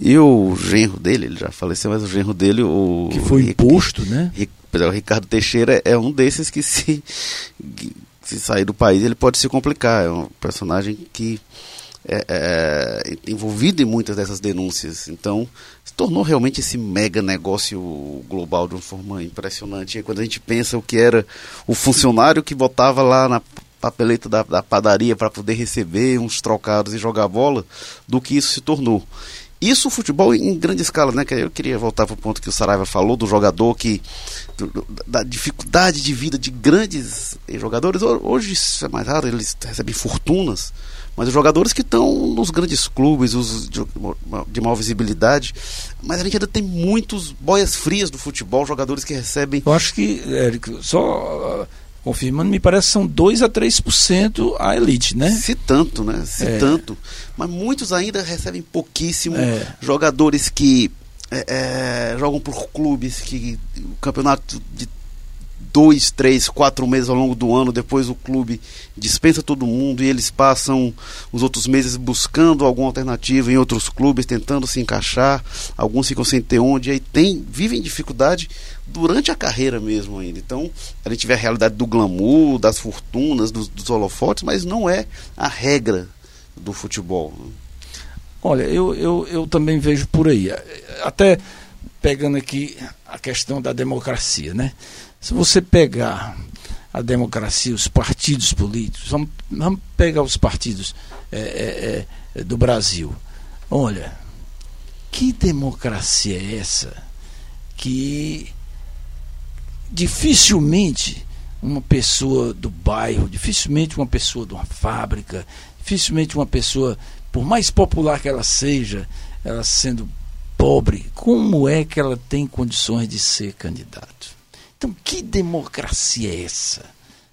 E o genro dele ele já faleceu mas o genro dele o que foi imposto né? O Ricardo Teixeira é um desses que se se sair do país ele pode se complicar. É um personagem que é, é, envolvido em muitas dessas denúncias. Então, se tornou realmente esse mega negócio global de uma forma impressionante. E quando a gente pensa o que era o funcionário que botava lá na papeleta da, da padaria para poder receber uns trocados e jogar bola, do que isso se tornou. Isso o futebol em grande escala, né? Que eu queria voltar para o ponto que o Saraiva falou do jogador que da dificuldade de vida de grandes jogadores. Hoje isso é mais raro, eles recebem fortunas mas os jogadores que estão nos grandes clubes, os de, de maior visibilidade, mas a gente ainda tem muitos boias frias do futebol, jogadores que recebem. Eu acho que, Érico, só uh, confirmando, me parece que são 2 a 3% a elite, né? Se tanto, né? Se é. tanto. Mas muitos ainda recebem pouquíssimo. É. Jogadores que é, é jogam por clubes que o campeonato de dois, três, quatro meses ao longo do ano, depois o clube dispensa todo mundo e eles passam os outros meses buscando alguma alternativa em outros clubes, tentando se encaixar, alguns ficam sem ter onde, e aí tem, vivem dificuldade durante a carreira mesmo ainda. Então, a gente vê a realidade do glamour, das fortunas, dos, dos holofotes, mas não é a regra do futebol. Olha, eu, eu, eu também vejo por aí. Até pegando aqui a questão da democracia, né? Se você pegar a democracia, os partidos políticos, vamos, vamos pegar os partidos é, é, é, do Brasil. Olha, que democracia é essa que dificilmente uma pessoa do bairro, dificilmente uma pessoa de uma fábrica, dificilmente uma pessoa, por mais popular que ela seja, ela sendo pobre, como é que ela tem condições de ser candidato? Então, que democracia é essa?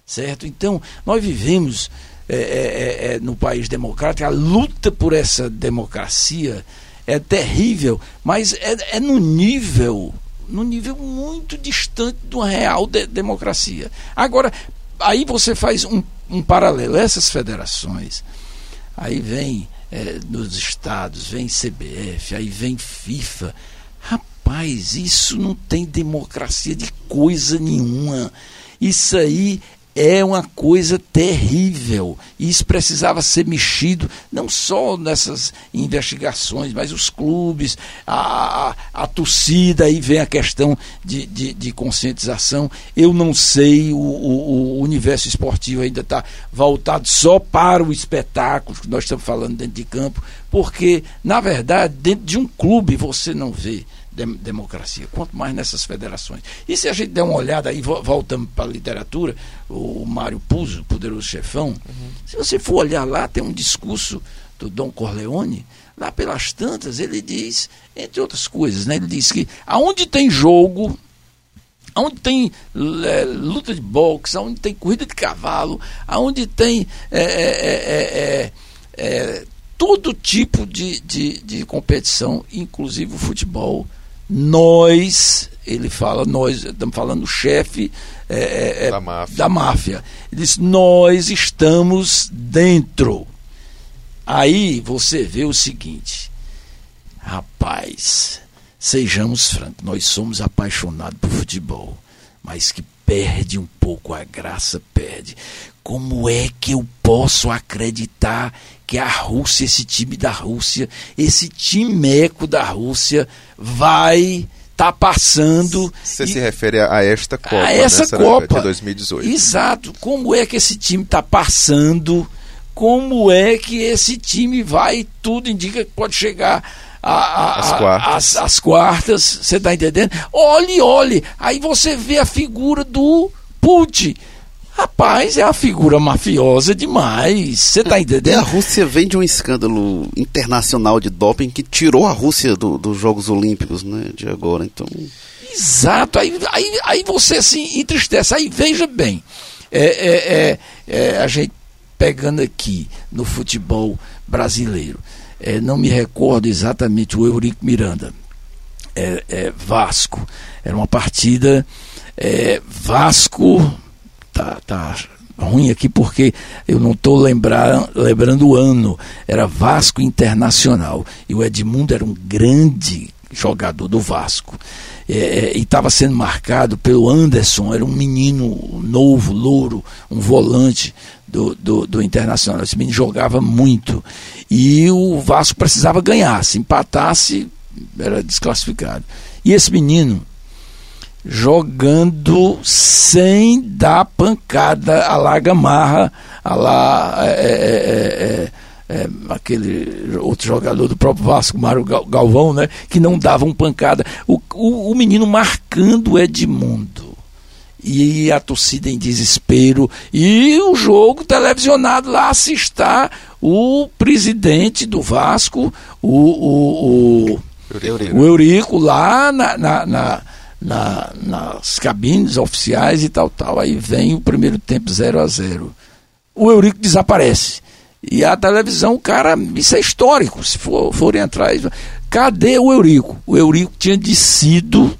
Certo? Então, nós vivemos é, é, é, é, no país democrático, a luta por essa democracia é terrível, mas é, é no nível, no nível muito distante de uma real de democracia. Agora, aí você faz um, um paralelo. Essas federações, aí vem é, nos estados, vem CBF, aí vem FIFA. Rapaz, isso não tem democracia de coisa nenhuma. Isso aí é uma coisa terrível. Isso precisava ser mexido, não só nessas investigações, mas os clubes, a, a, a torcida, aí vem a questão de, de, de conscientização. Eu não sei, o, o, o universo esportivo ainda está voltado só para o espetáculo que nós estamos falando dentro de campo, porque, na verdade, dentro de um clube você não vê democracia, quanto mais nessas federações. E se a gente der uma olhada aí, voltamos para a literatura, o Mário Puzo, Poderoso Chefão, uhum. se você for olhar lá, tem um discurso do Dom Corleone, lá pelas tantas, ele diz, entre outras coisas, né, ele diz que aonde tem jogo, aonde tem é, luta de boxe, aonde tem corrida de cavalo, aonde tem é, é, é todo tipo de, de, de competição, inclusive o futebol, nós, ele fala, nós, estamos falando chefe é, é, é, da, máfia. da máfia. Ele diz, nós estamos dentro. Aí você vê o seguinte, rapaz, sejamos francos, nós somos apaixonados por futebol, mas que perde um pouco a graça, perde. Como é que eu posso acreditar que a Rússia, esse time da Rússia, esse timeco da Rússia vai tá passando. Você e, se refere a esta Copa, a essa né, Copa de 2018. Exato. Como é que esse time está passando? Como é que esse time vai? Tudo indica que pode chegar a, a, as quartas. As, as quartas, você está entendendo? Olhe, olhe. Aí você vê a figura do Putin Rapaz, é uma figura mafiosa demais. Você tá entendendo? E a Rússia vem de um escândalo internacional de doping que tirou a Rússia do, dos Jogos Olímpicos, né? De agora, então. Exato. Aí, aí, aí você se entristece. Aí veja bem, é, é, é, é a gente pegando aqui no futebol brasileiro. É, não me recordo exatamente o Eurico Miranda. É, é Vasco. Era uma partida Vasco tá, tá ruim aqui porque eu não estou lembrando, o ano. Era Vasco Internacional. E o Edmundo era um grande jogador do Vasco. É, é e estava sendo marcado pelo Anderson, era um menino novo, louro, um volante do, do, do, Internacional. Esse menino jogava muito. E o Vasco precisava ganhar. Se empatasse, era desclassificado. E esse menino jogando sem dar pancada a lá Gamarra, a lá é é, é, é, é, aquele outro jogador do próprio Vasco, Mário Galvão, né, que não davam pancada. O, o, o menino marcando o Edmundo. E a torcida em desespero. E o jogo televisionado lá está o presidente do Vasco, o, o, o, Eurico. o Eurico, lá na, na, na na, nas cabines oficiais e tal, tal. Aí vem o primeiro tempo 0 a 0 O Eurico desaparece. E a televisão, cara, isso é histórico. Se for, forem atrás, cadê o Eurico? O Eurico tinha descido,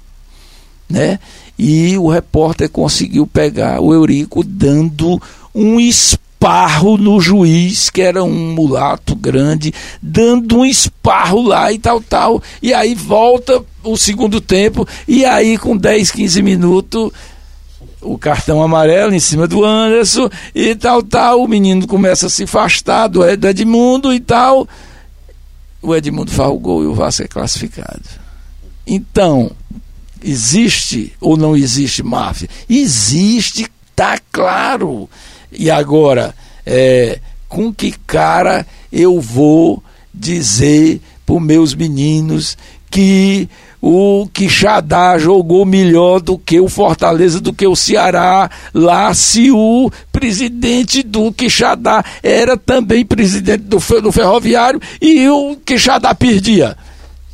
né? E o repórter conseguiu pegar o Eurico dando um espaço esparro no juiz, que era um mulato grande, dando um esparro lá e tal, tal. E aí volta o segundo tempo, e aí com 10, 15 minutos o cartão amarelo em cima do Anderson e tal, tal. O menino começa a se afastar do Edmundo e tal. O Edmundo faz o gol e o Vasco é classificado. Então, existe ou não existe máfia? Existe, tá claro. E agora, é, com que cara eu vou dizer para os meus meninos que o Quixadá jogou melhor do que o Fortaleza, do que o Ceará, lá se o presidente do Quixadá era também presidente do, do Ferroviário e o Quixadá perdia.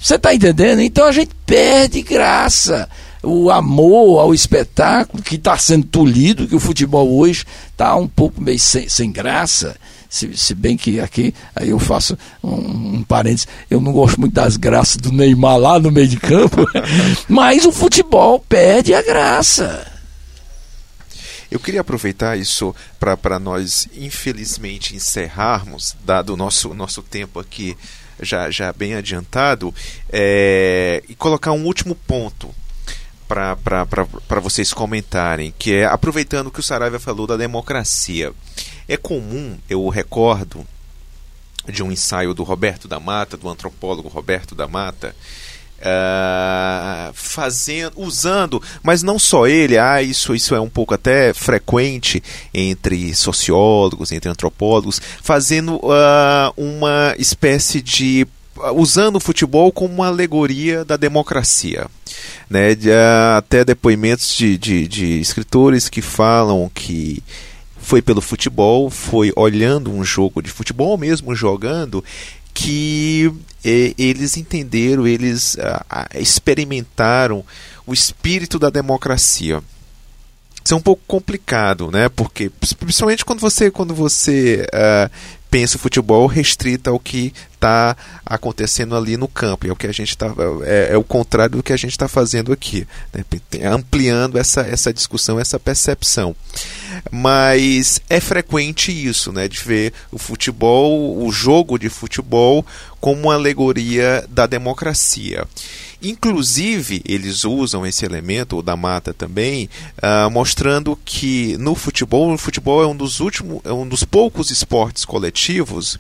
Você está entendendo? Então a gente perde graça o amor ao espetáculo que está sendo tolhido, que o futebol hoje está um pouco meio sem, sem graça. Se, se, bem que aqui, aí eu faço um, um parênteses, eu não gosto muito das graças do Neymar lá no meio de campo, [laughs] mas o futebol perde a graça. Eu queria aproveitar isso para nós, infelizmente, encerrarmos, dado o nosso, nosso tempo aqui já, já bem adiantado, é, e colocar um último ponto para vocês comentarem, que é aproveitando que o Saraiva falou da democracia. É comum, eu recordo de um ensaio do Roberto da Mata, do antropólogo Roberto da Mata, uh, fazendo, usando, mas não só ele, ah, isso, isso é um pouco até frequente entre sociólogos, entre antropólogos, fazendo uh, uma espécie de usando o futebol como uma alegoria da democracia. Né, de, uh, até depoimentos de, de, de, escritores que falam que foi pelo futebol, foi olhando um jogo de futebol, mesmo jogando, que eh, eles entenderam, eles uh, experimentaram o espírito da democracia. Isso é um pouco complicado, né? Porque principalmente quando você quando você pensa o futebol restrita ao que está acontecendo ali no campo. É o que a gente está é, é, o contrário do que a gente está fazendo aqui, né? ampliando essa, essa discussão, essa percepção. Mas é frequente isso, né? De ver o futebol, o jogo de futebol como uma alegoria da democracia. Inclusive, eles usam esse elemento, o da mata também, uh, mostrando que no futebol, o futebol é um dos últimos, é um dos poucos esportes coletivos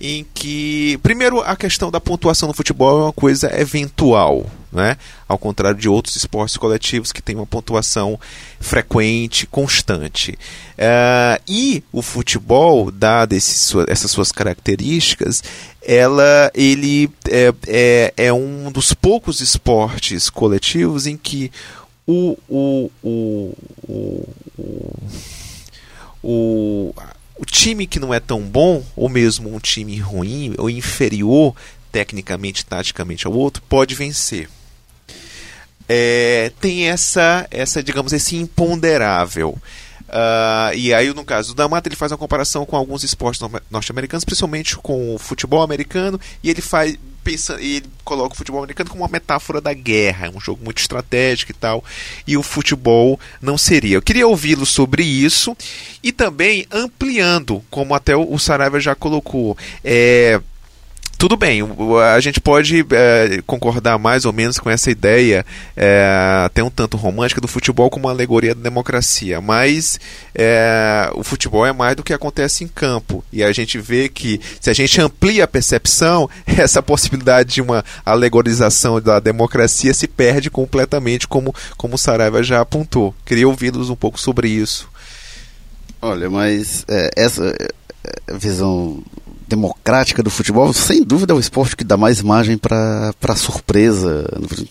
em que, primeiro, a questão da pontuação no futebol é uma coisa eventual, né? ao contrário de outros esportes coletivos que têm uma pontuação frequente, constante. Uh, e o futebol, dado essas suas características, ela, ele é, é, é, um dos poucos esportes coletivos em que o, o, o, o, o, o time que não é tão bom, ou mesmo um time ruim ou inferior tecnicamente, taticamente ao outro, pode vencer. É, tem essa, essa, digamos, esse imponderável. Uh, e aí, no caso do Damata, ele faz uma comparação com alguns esportes norte-americanos, principalmente com o futebol americano, e ele faz pensa, ele coloca o futebol americano como uma metáfora da guerra, um jogo muito estratégico e tal, e o futebol não seria. Eu queria ouvi-lo sobre isso e também ampliando, como até o Saraiva já colocou, é, tudo bem, a gente pode é, concordar mais ou menos com essa ideia, é, até um tanto romântica, do futebol como uma alegoria da democracia, mas é, o futebol é mais do que acontece em campo. E a gente vê que, se a gente amplia a percepção, [laughs] essa possibilidade de uma alegorização da democracia se perde completamente, como, como o Saraiva já apontou. Queria ouvi-los um pouco sobre isso. Olha, mas é, essa é, visão democrática do futebol, sem dúvida é o esporte que dá mais margem para surpresa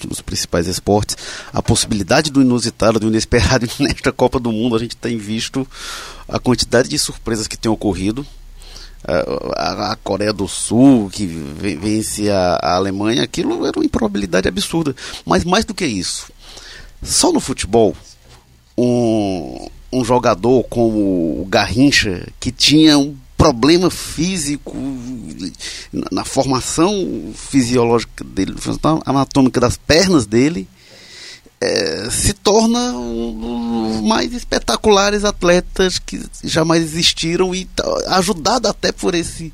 nos principais esportes. A possibilidade do inusitado, do inesperado [laughs] nesta Copa do Mundo, a gente tem visto a quantidade de surpresas que tem ocorrido. A, a, Coreia do Sul, que vence a, a Alemanha, aquilo era uma improbabilidade absurda. Mas mais do que isso, só no futebol, um, um jogador como o Garrincha, que tinha um problema físico na formação fisiológica dele, anatômica das pernas dele, é, se torna um dos mais espetaculares atletas que jamais existiram e ajudado até por esse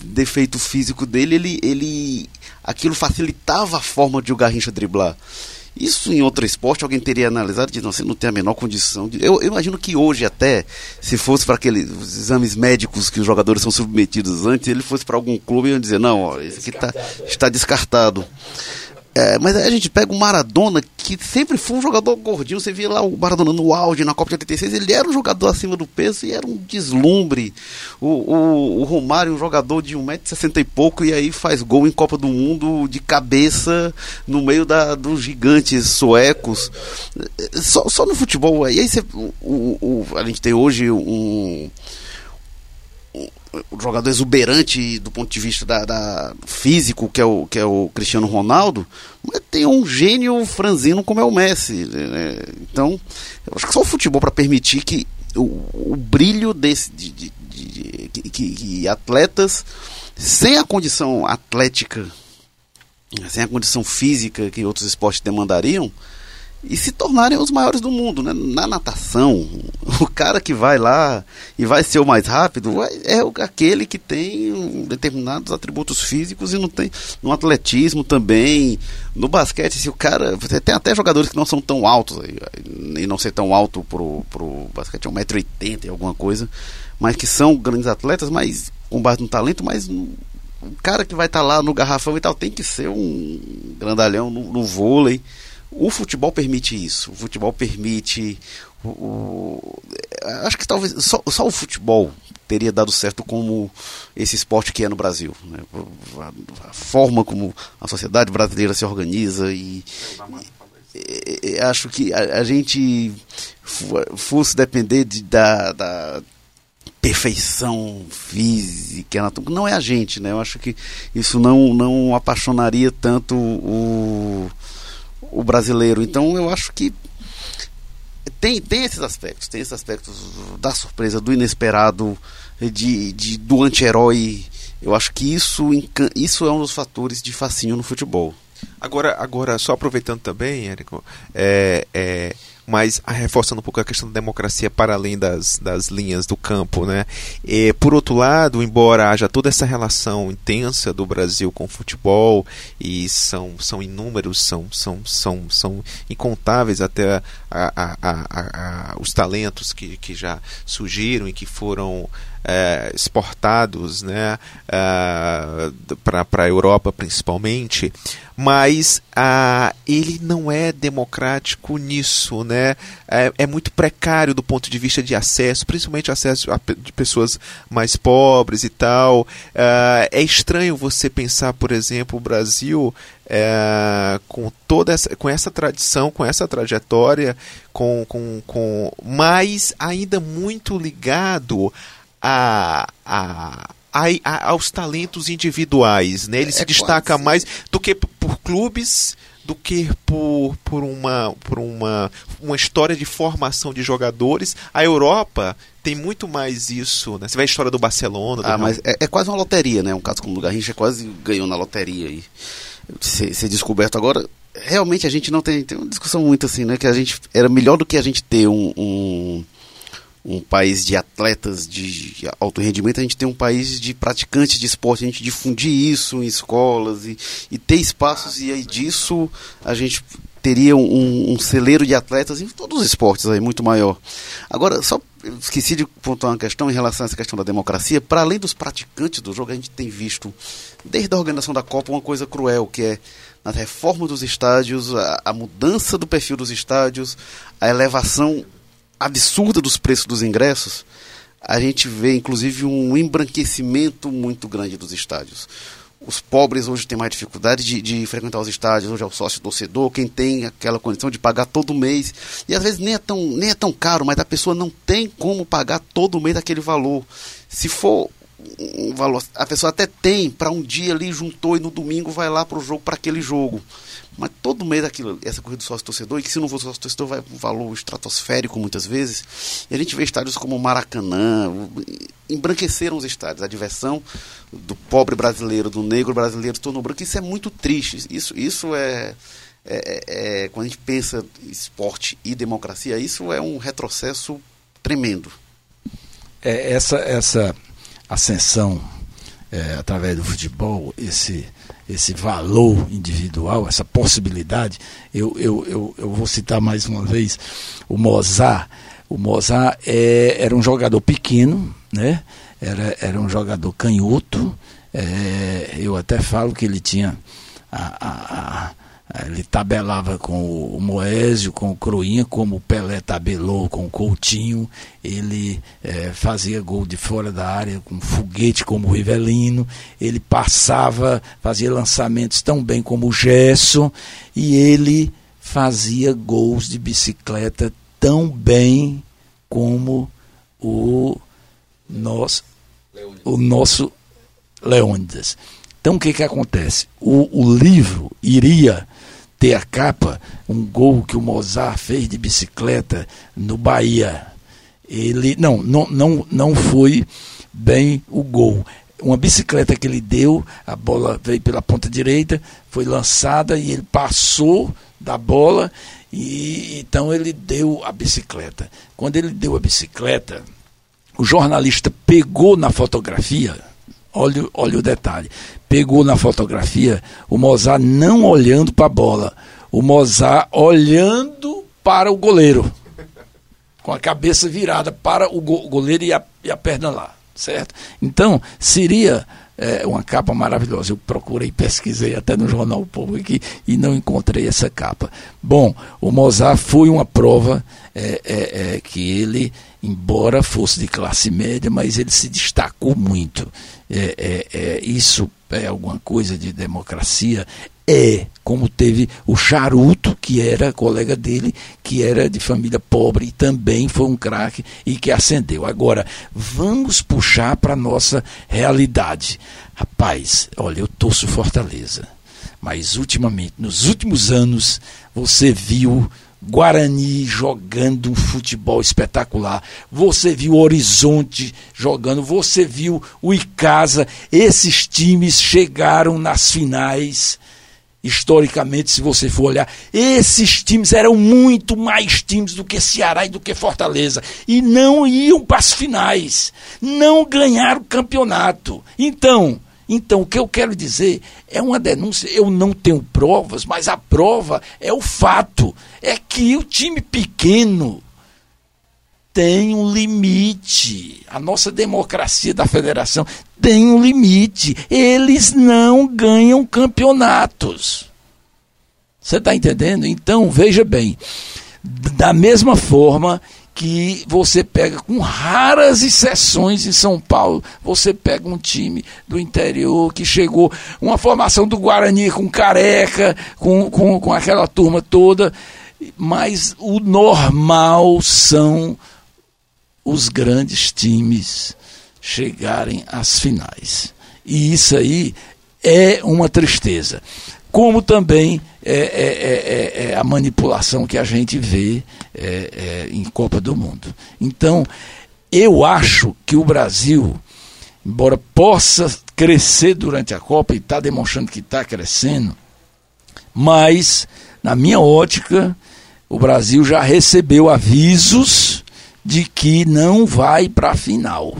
defeito físico dele, ele, ele aquilo facilitava a forma de o Garrincha driblar. Isso em outro esporte alguém teria analisado e não, você não tem a menor condição. De... Eu, eu, imagino que hoje até, se fosse para aqueles exames médicos que os jogadores são submetidos antes, ele fosse para algum clube e dizer, não, ó, esse aqui tá, está descartado. É, mas a gente pega o Maradona, que sempre foi um jogador gordinho. Você via lá o Maradona no auge, na Copa de 86, ele era um jogador acima do peso e era um deslumbre. O, o, o Romário, um jogador de 1,60m e pouco, e aí faz gol em Copa do Mundo de cabeça no meio da, dos gigantes suecos. Só, só no futebol. E aí você, o, o, a gente tem hoje um jogador exuberante do ponto de vista da, da, físico, que é, o, que é o Cristiano Ronaldo, mas tem um gênio franzino como é o Messi. Né? Então, eu acho que só o futebol para permitir que o, o brilho desse, de, de, de, de que, que atletas sem a condição atlética, sem a condição física que outros esportes demandariam, e se tornarem os maiores do mundo. Né? Na natação, [laughs] o cara que vai lá e vai ser o mais rápido é aquele que tem determinados atributos físicos e não tem no atletismo também. No basquete, se o cara. Tem até jogadores que não são tão altos, e não ser tão alto pro, pro basquete, é 1,80m e alguma coisa, mas que são grandes atletas, mas com base no talento, mas o cara que vai estar tá lá no garrafão e tal tem que ser um grandalhão no, no vôlei. O futebol permite isso. O futebol permite. O, o, acho que talvez só, só, o futebol teria dado certo como esse esporte que é no Brasil. Né? A, a, forma como a sociedade brasileira se organiza e. e, e acho que a, a, gente fosse depender de, da, da perfeição física, não é a gente, né? Eu acho que isso não, não apaixonaria tanto o, o brasileiro. Então eu acho que tem, tem esses aspectos, tem esses aspectos da surpresa, do inesperado, de, de do anti-herói. Eu acho que isso, isso é um dos fatores de fascínio no futebol. Agora, agora só aproveitando também, Érico, é, é, mas reforçando um pouco a questão da democracia para além das, das linhas do campo. Né? E, por outro lado, embora haja toda essa relação intensa do Brasil com o futebol, e são, são inúmeros, são, são, são, são incontáveis até a, a, a, os talentos que, que já surgiram e que foram é, exportados né, é, para a Europa principalmente, mas ah, ele não é democrático nisso, né? É, é, muito precário do ponto de vista de acesso, principalmente acesso a, de pessoas mais pobres e tal. Ah, é estranho você pensar, por exemplo, o Brasil é, com toda essa, com essa tradição, com essa trajetória, com, com, com mais ainda muito ligado a, a, a, aos talentos individuais, né? Ele é se destaca quase. mais do que por clubes, do que por, por, uma, por uma, uma história de formação de jogadores. A Europa tem muito mais isso, né? Você vê a história do Barcelona. Do ah, mas é, é, quase uma loteria, né? Um caso como o Garrincha quase ganhou na loteria aí. Ser, ser descoberto agora. Realmente a gente não tem, tem uma discussão muito assim, né? Que a gente era melhor do que a gente ter um, um um país de atletas de alto rendimento, a gente tem um país de praticantes de esporte, a gente difundir isso em escolas e, e ter espaços, e aí disso a gente teria um, um, celeiro de atletas em todos os esportes aí, muito maior. Agora, só esqueci de pontuar uma questão em relação a essa questão da democracia. Para além dos praticantes do jogo, a gente tem visto, desde a organização da Copa, uma coisa cruel, que é na reforma dos estádios, a, a mudança do perfil dos estádios, a elevação absurda dos preços dos ingressos, a gente vê inclusive um embranquecimento muito grande dos estádios. Os pobres hoje têm mais dificuldade de, de, frequentar os estádios, hoje é o sócio torcedor, quem tem aquela condição de pagar todo mês. E às vezes nem é tão, nem é tão caro, mas a pessoa não tem como pagar todo mês aquele valor. Se for um valor, a pessoa até tem para um dia ali, juntou e no domingo vai lá para o jogo, para aquele jogo. Mas todo mês aquilo, essa corrida do sócio-torcedor, e que se não for sócio-torcedor vai um valor estratosférico muitas vezes. E a gente vê estádios como Maracanã, embranqueceram os estádios. A diversão do pobre brasileiro, do negro brasileiro, tornou branco. Isso é muito triste. Isso, isso é, é, é, é, quando a gente pensa esporte e democracia, isso é um retrocesso tremendo. É, essa, essa ascensão é, através do futebol, esse esse valor individual, essa possibilidade. Eu, eu, eu, eu vou citar mais uma vez o Mozart. O Mozart é, era um jogador pequeno, né? era, era um jogador canhoto. É, eu até falo que ele tinha a, a, a ele tabelava com o Moésio, com o Croinha, como o Pelé tabelou com o Coutinho. Ele é, fazia gol de fora da área com foguete como o Rivelino. Ele passava, fazia lançamentos tão bem como o Gesso. E ele fazia gols de bicicleta tão bem como o nosso, o nosso Leônidas. Então o que, que acontece? O, o livro iria ter a capa, um gol que o Mozart fez de bicicleta no Bahia. Ele não, não, não, não foi bem o gol. Uma bicicleta que ele deu, a bola veio pela ponta direita, foi lançada e ele passou da bola E então ele deu a bicicleta. Quando ele deu a bicicleta, o jornalista pegou na fotografia, olha, olha o detalhe, pegou na fotografia o Mozart não olhando para a bola, o Mozart olhando para o goleiro, com a cabeça virada para o goleiro e a, e a perna lá, certo? Então, seria é, uma capa maravilhosa. Eu procurei, pesquisei até no Jornal Público aqui, e não encontrei essa capa. Bom, o Mozart foi uma prova é, é, é, que ele, embora fosse de classe média, mas ele se destacou muito. É, é, isso é alguma coisa de democracia, é como teve o Charuto, que era colega dele, que era de família pobre e também foi um craque e que ascendeu. Agora, vamos puxar para a nossa realidade. Rapaz, olha, eu torço Fortaleza, mas ultimamente, nos últimos anos, você viu Guarani jogando um futebol espetacular. Você viu o Horizonte jogando, você viu o Icasa. Esses times chegaram nas finais historicamente, se você for olhar, esses times eram muito mais times do que Ceará e do que Fortaleza. E não iam para as finais. Não ganharam o campeonato. Então, então, o que eu quero dizer é uma denúncia. Eu não tenho provas, mas a prova é o fato. É que o time pequeno tem um limite. A nossa democracia da federação tem um limite. Eles não ganham campeonatos. Você está entendendo? Então, veja bem. Da mesma forma que você pega, com raras exceções em São Paulo, você pega um time do interior que chegou, uma formação do Guarani com careca, com, com, com aquela turma toda, mas o normal são os grandes times chegarem às finais. E isso aí é uma tristeza. Como também é, é, é, é, é a manipulação que a gente vê é, em Copa do Mundo. Então, eu acho que o Brasil, embora possa crescer durante a Copa, e está demonstrando que está crescendo, mas, na minha ótica, o Brasil já recebeu avisos de que não vai para a final.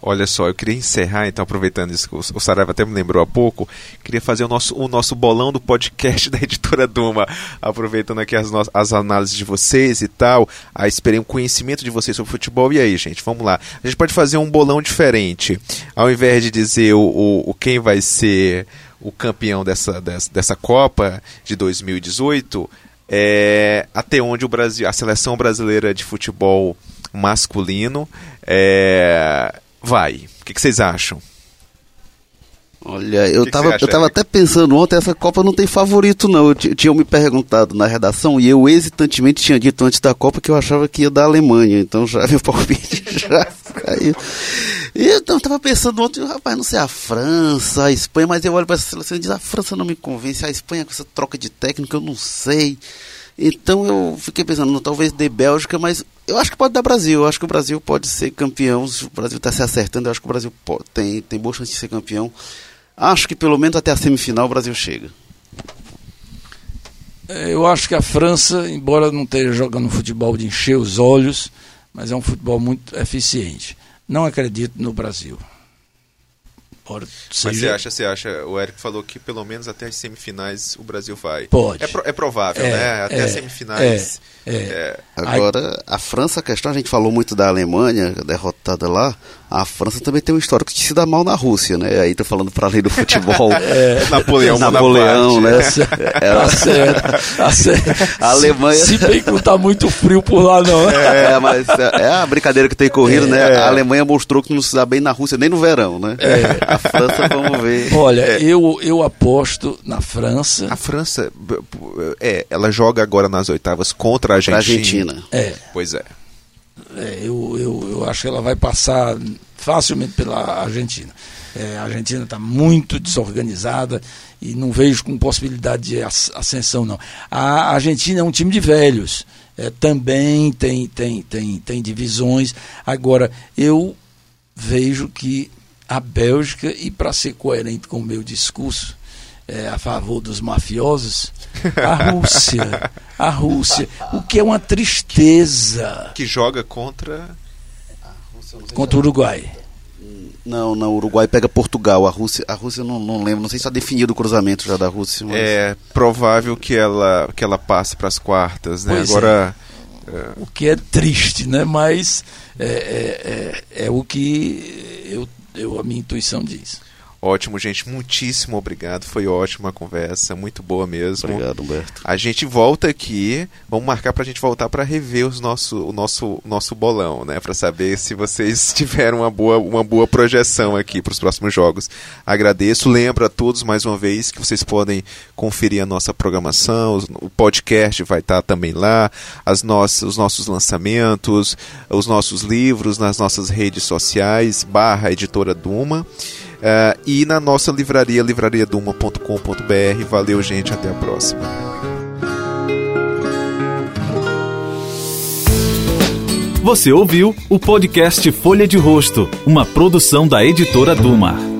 Olha só, eu queria encerrar, então, aproveitando isso que o Saraiva até me lembrou há pouco, queria fazer o nosso, o nosso bolão do podcast [laughs] da editora Duma, aproveitando aqui as, as análises de vocês e tal, a esperei um conhecimento de vocês sobre futebol. E aí, gente, vamos lá. A gente pode fazer um bolão diferente. Ao invés de dizer o, o, o quem vai ser o campeão dessa, dessa, dessa Copa de 2018, é, até onde o Brasil, a seleção brasileira de futebol masculino é, vai. O que, que, vocês acham? Olha, eu que estava eu tava até pensando ontem, essa Copa não tem favorito não. Eu tinha me perguntado na redação e eu hesitantemente tinha dito antes da Copa que eu achava que ia da Alemanha, então já [laughs] meu palpite já caiu. E eu estava pensando ontem, rapaz, não sei a França, a Espanha, mas eu olho para essa seleção e digo, a França não me convence, a Espanha com essa troca de técnico, eu não sei. Então eu fiquei pensando, talvez de Bélgica, mas eu acho que pode dar Brasil. Eu acho que o Brasil pode ser campeão. O Brasil está se acertando, eu acho que o Brasil pode, tem, tem boa chance de ser campeão. Acho que pelo menos até a semifinal o Brasil chega. É, eu acho que a França, embora não esteja jogando futebol de encher os olhos, mas é um futebol muito eficiente. Não acredito no Brasil. Ora, seja... Mas você acha, você acha, o Eric falou que pelo menos até as semifinais o Brasil vai. Pode. É, pro, é provável, é, né? Até é, as semifinais. É, é. Agora, a França, a questão, a gente falou muito da Alemanha, derrotada lá. A França também tem um histórico de se dar mal na Rússia, né? Aí tô falando para além do futebol. [laughs] é, Napoleão, Napoleão, né? Ela, tá certo, tá certo. A Alemanha. Se bem que não tá muito frio por lá, não. É, mas é a brincadeira que tem corrido, é, né? A Alemanha mostrou que não se dá bem na Rússia nem no verão, né? É. A França, vamos ver. Olha, é. eu, eu aposto na França. A França, é, ela joga agora nas oitavas contra a Argentina. Argentina. É. Pois é. É, eu, eu, eu acho que ela vai passar facilmente pela Argentina. É, a Argentina está muito desorganizada e não vejo com possibilidade de ascensão, não. A Argentina é um time de velhos. É, também tem, tem, tem, tem divisões. Agora, eu vejo que a Bélgica, e para ser coerente com o meu discurso, é, a favor dos mafiosos. A Rússia, a Rússia, o que é uma tristeza. Que joga contra. Contra o Uruguai. Não, não, o Uruguai pega Portugal. A Rússia, a Rússia não, não lembro, não sei se está definido o cruzamento já da Rússia. Mas... É provável que ela, que ela passe para as quartas, né? Pois Agora. O que é triste, né? Mas é, é, é, é o que eu, eu, a minha intuição diz. Ótimo, gente. Muitíssimo obrigado. Foi ótima a conversa, muito boa mesmo. Obrigado, Humberto. A gente volta aqui, vamos marcar pra gente voltar para rever os nosso, o nosso, nosso bolão, né? Para saber se vocês [laughs] tiveram uma boa, uma boa projeção aqui para os próximos jogos. Agradeço. Lembro a todos mais uma vez que vocês podem conferir a nossa programação, o podcast vai estar também lá, as nossas, os nossos lançamentos, os nossos livros nas nossas redes sociais, barra editora Duma. Uh, e na nossa livraria, livrariaduma.com.br. Valeu, gente. Até a próxima. Você ouviu o podcast Folha de Rosto, uma produção da editora Duma.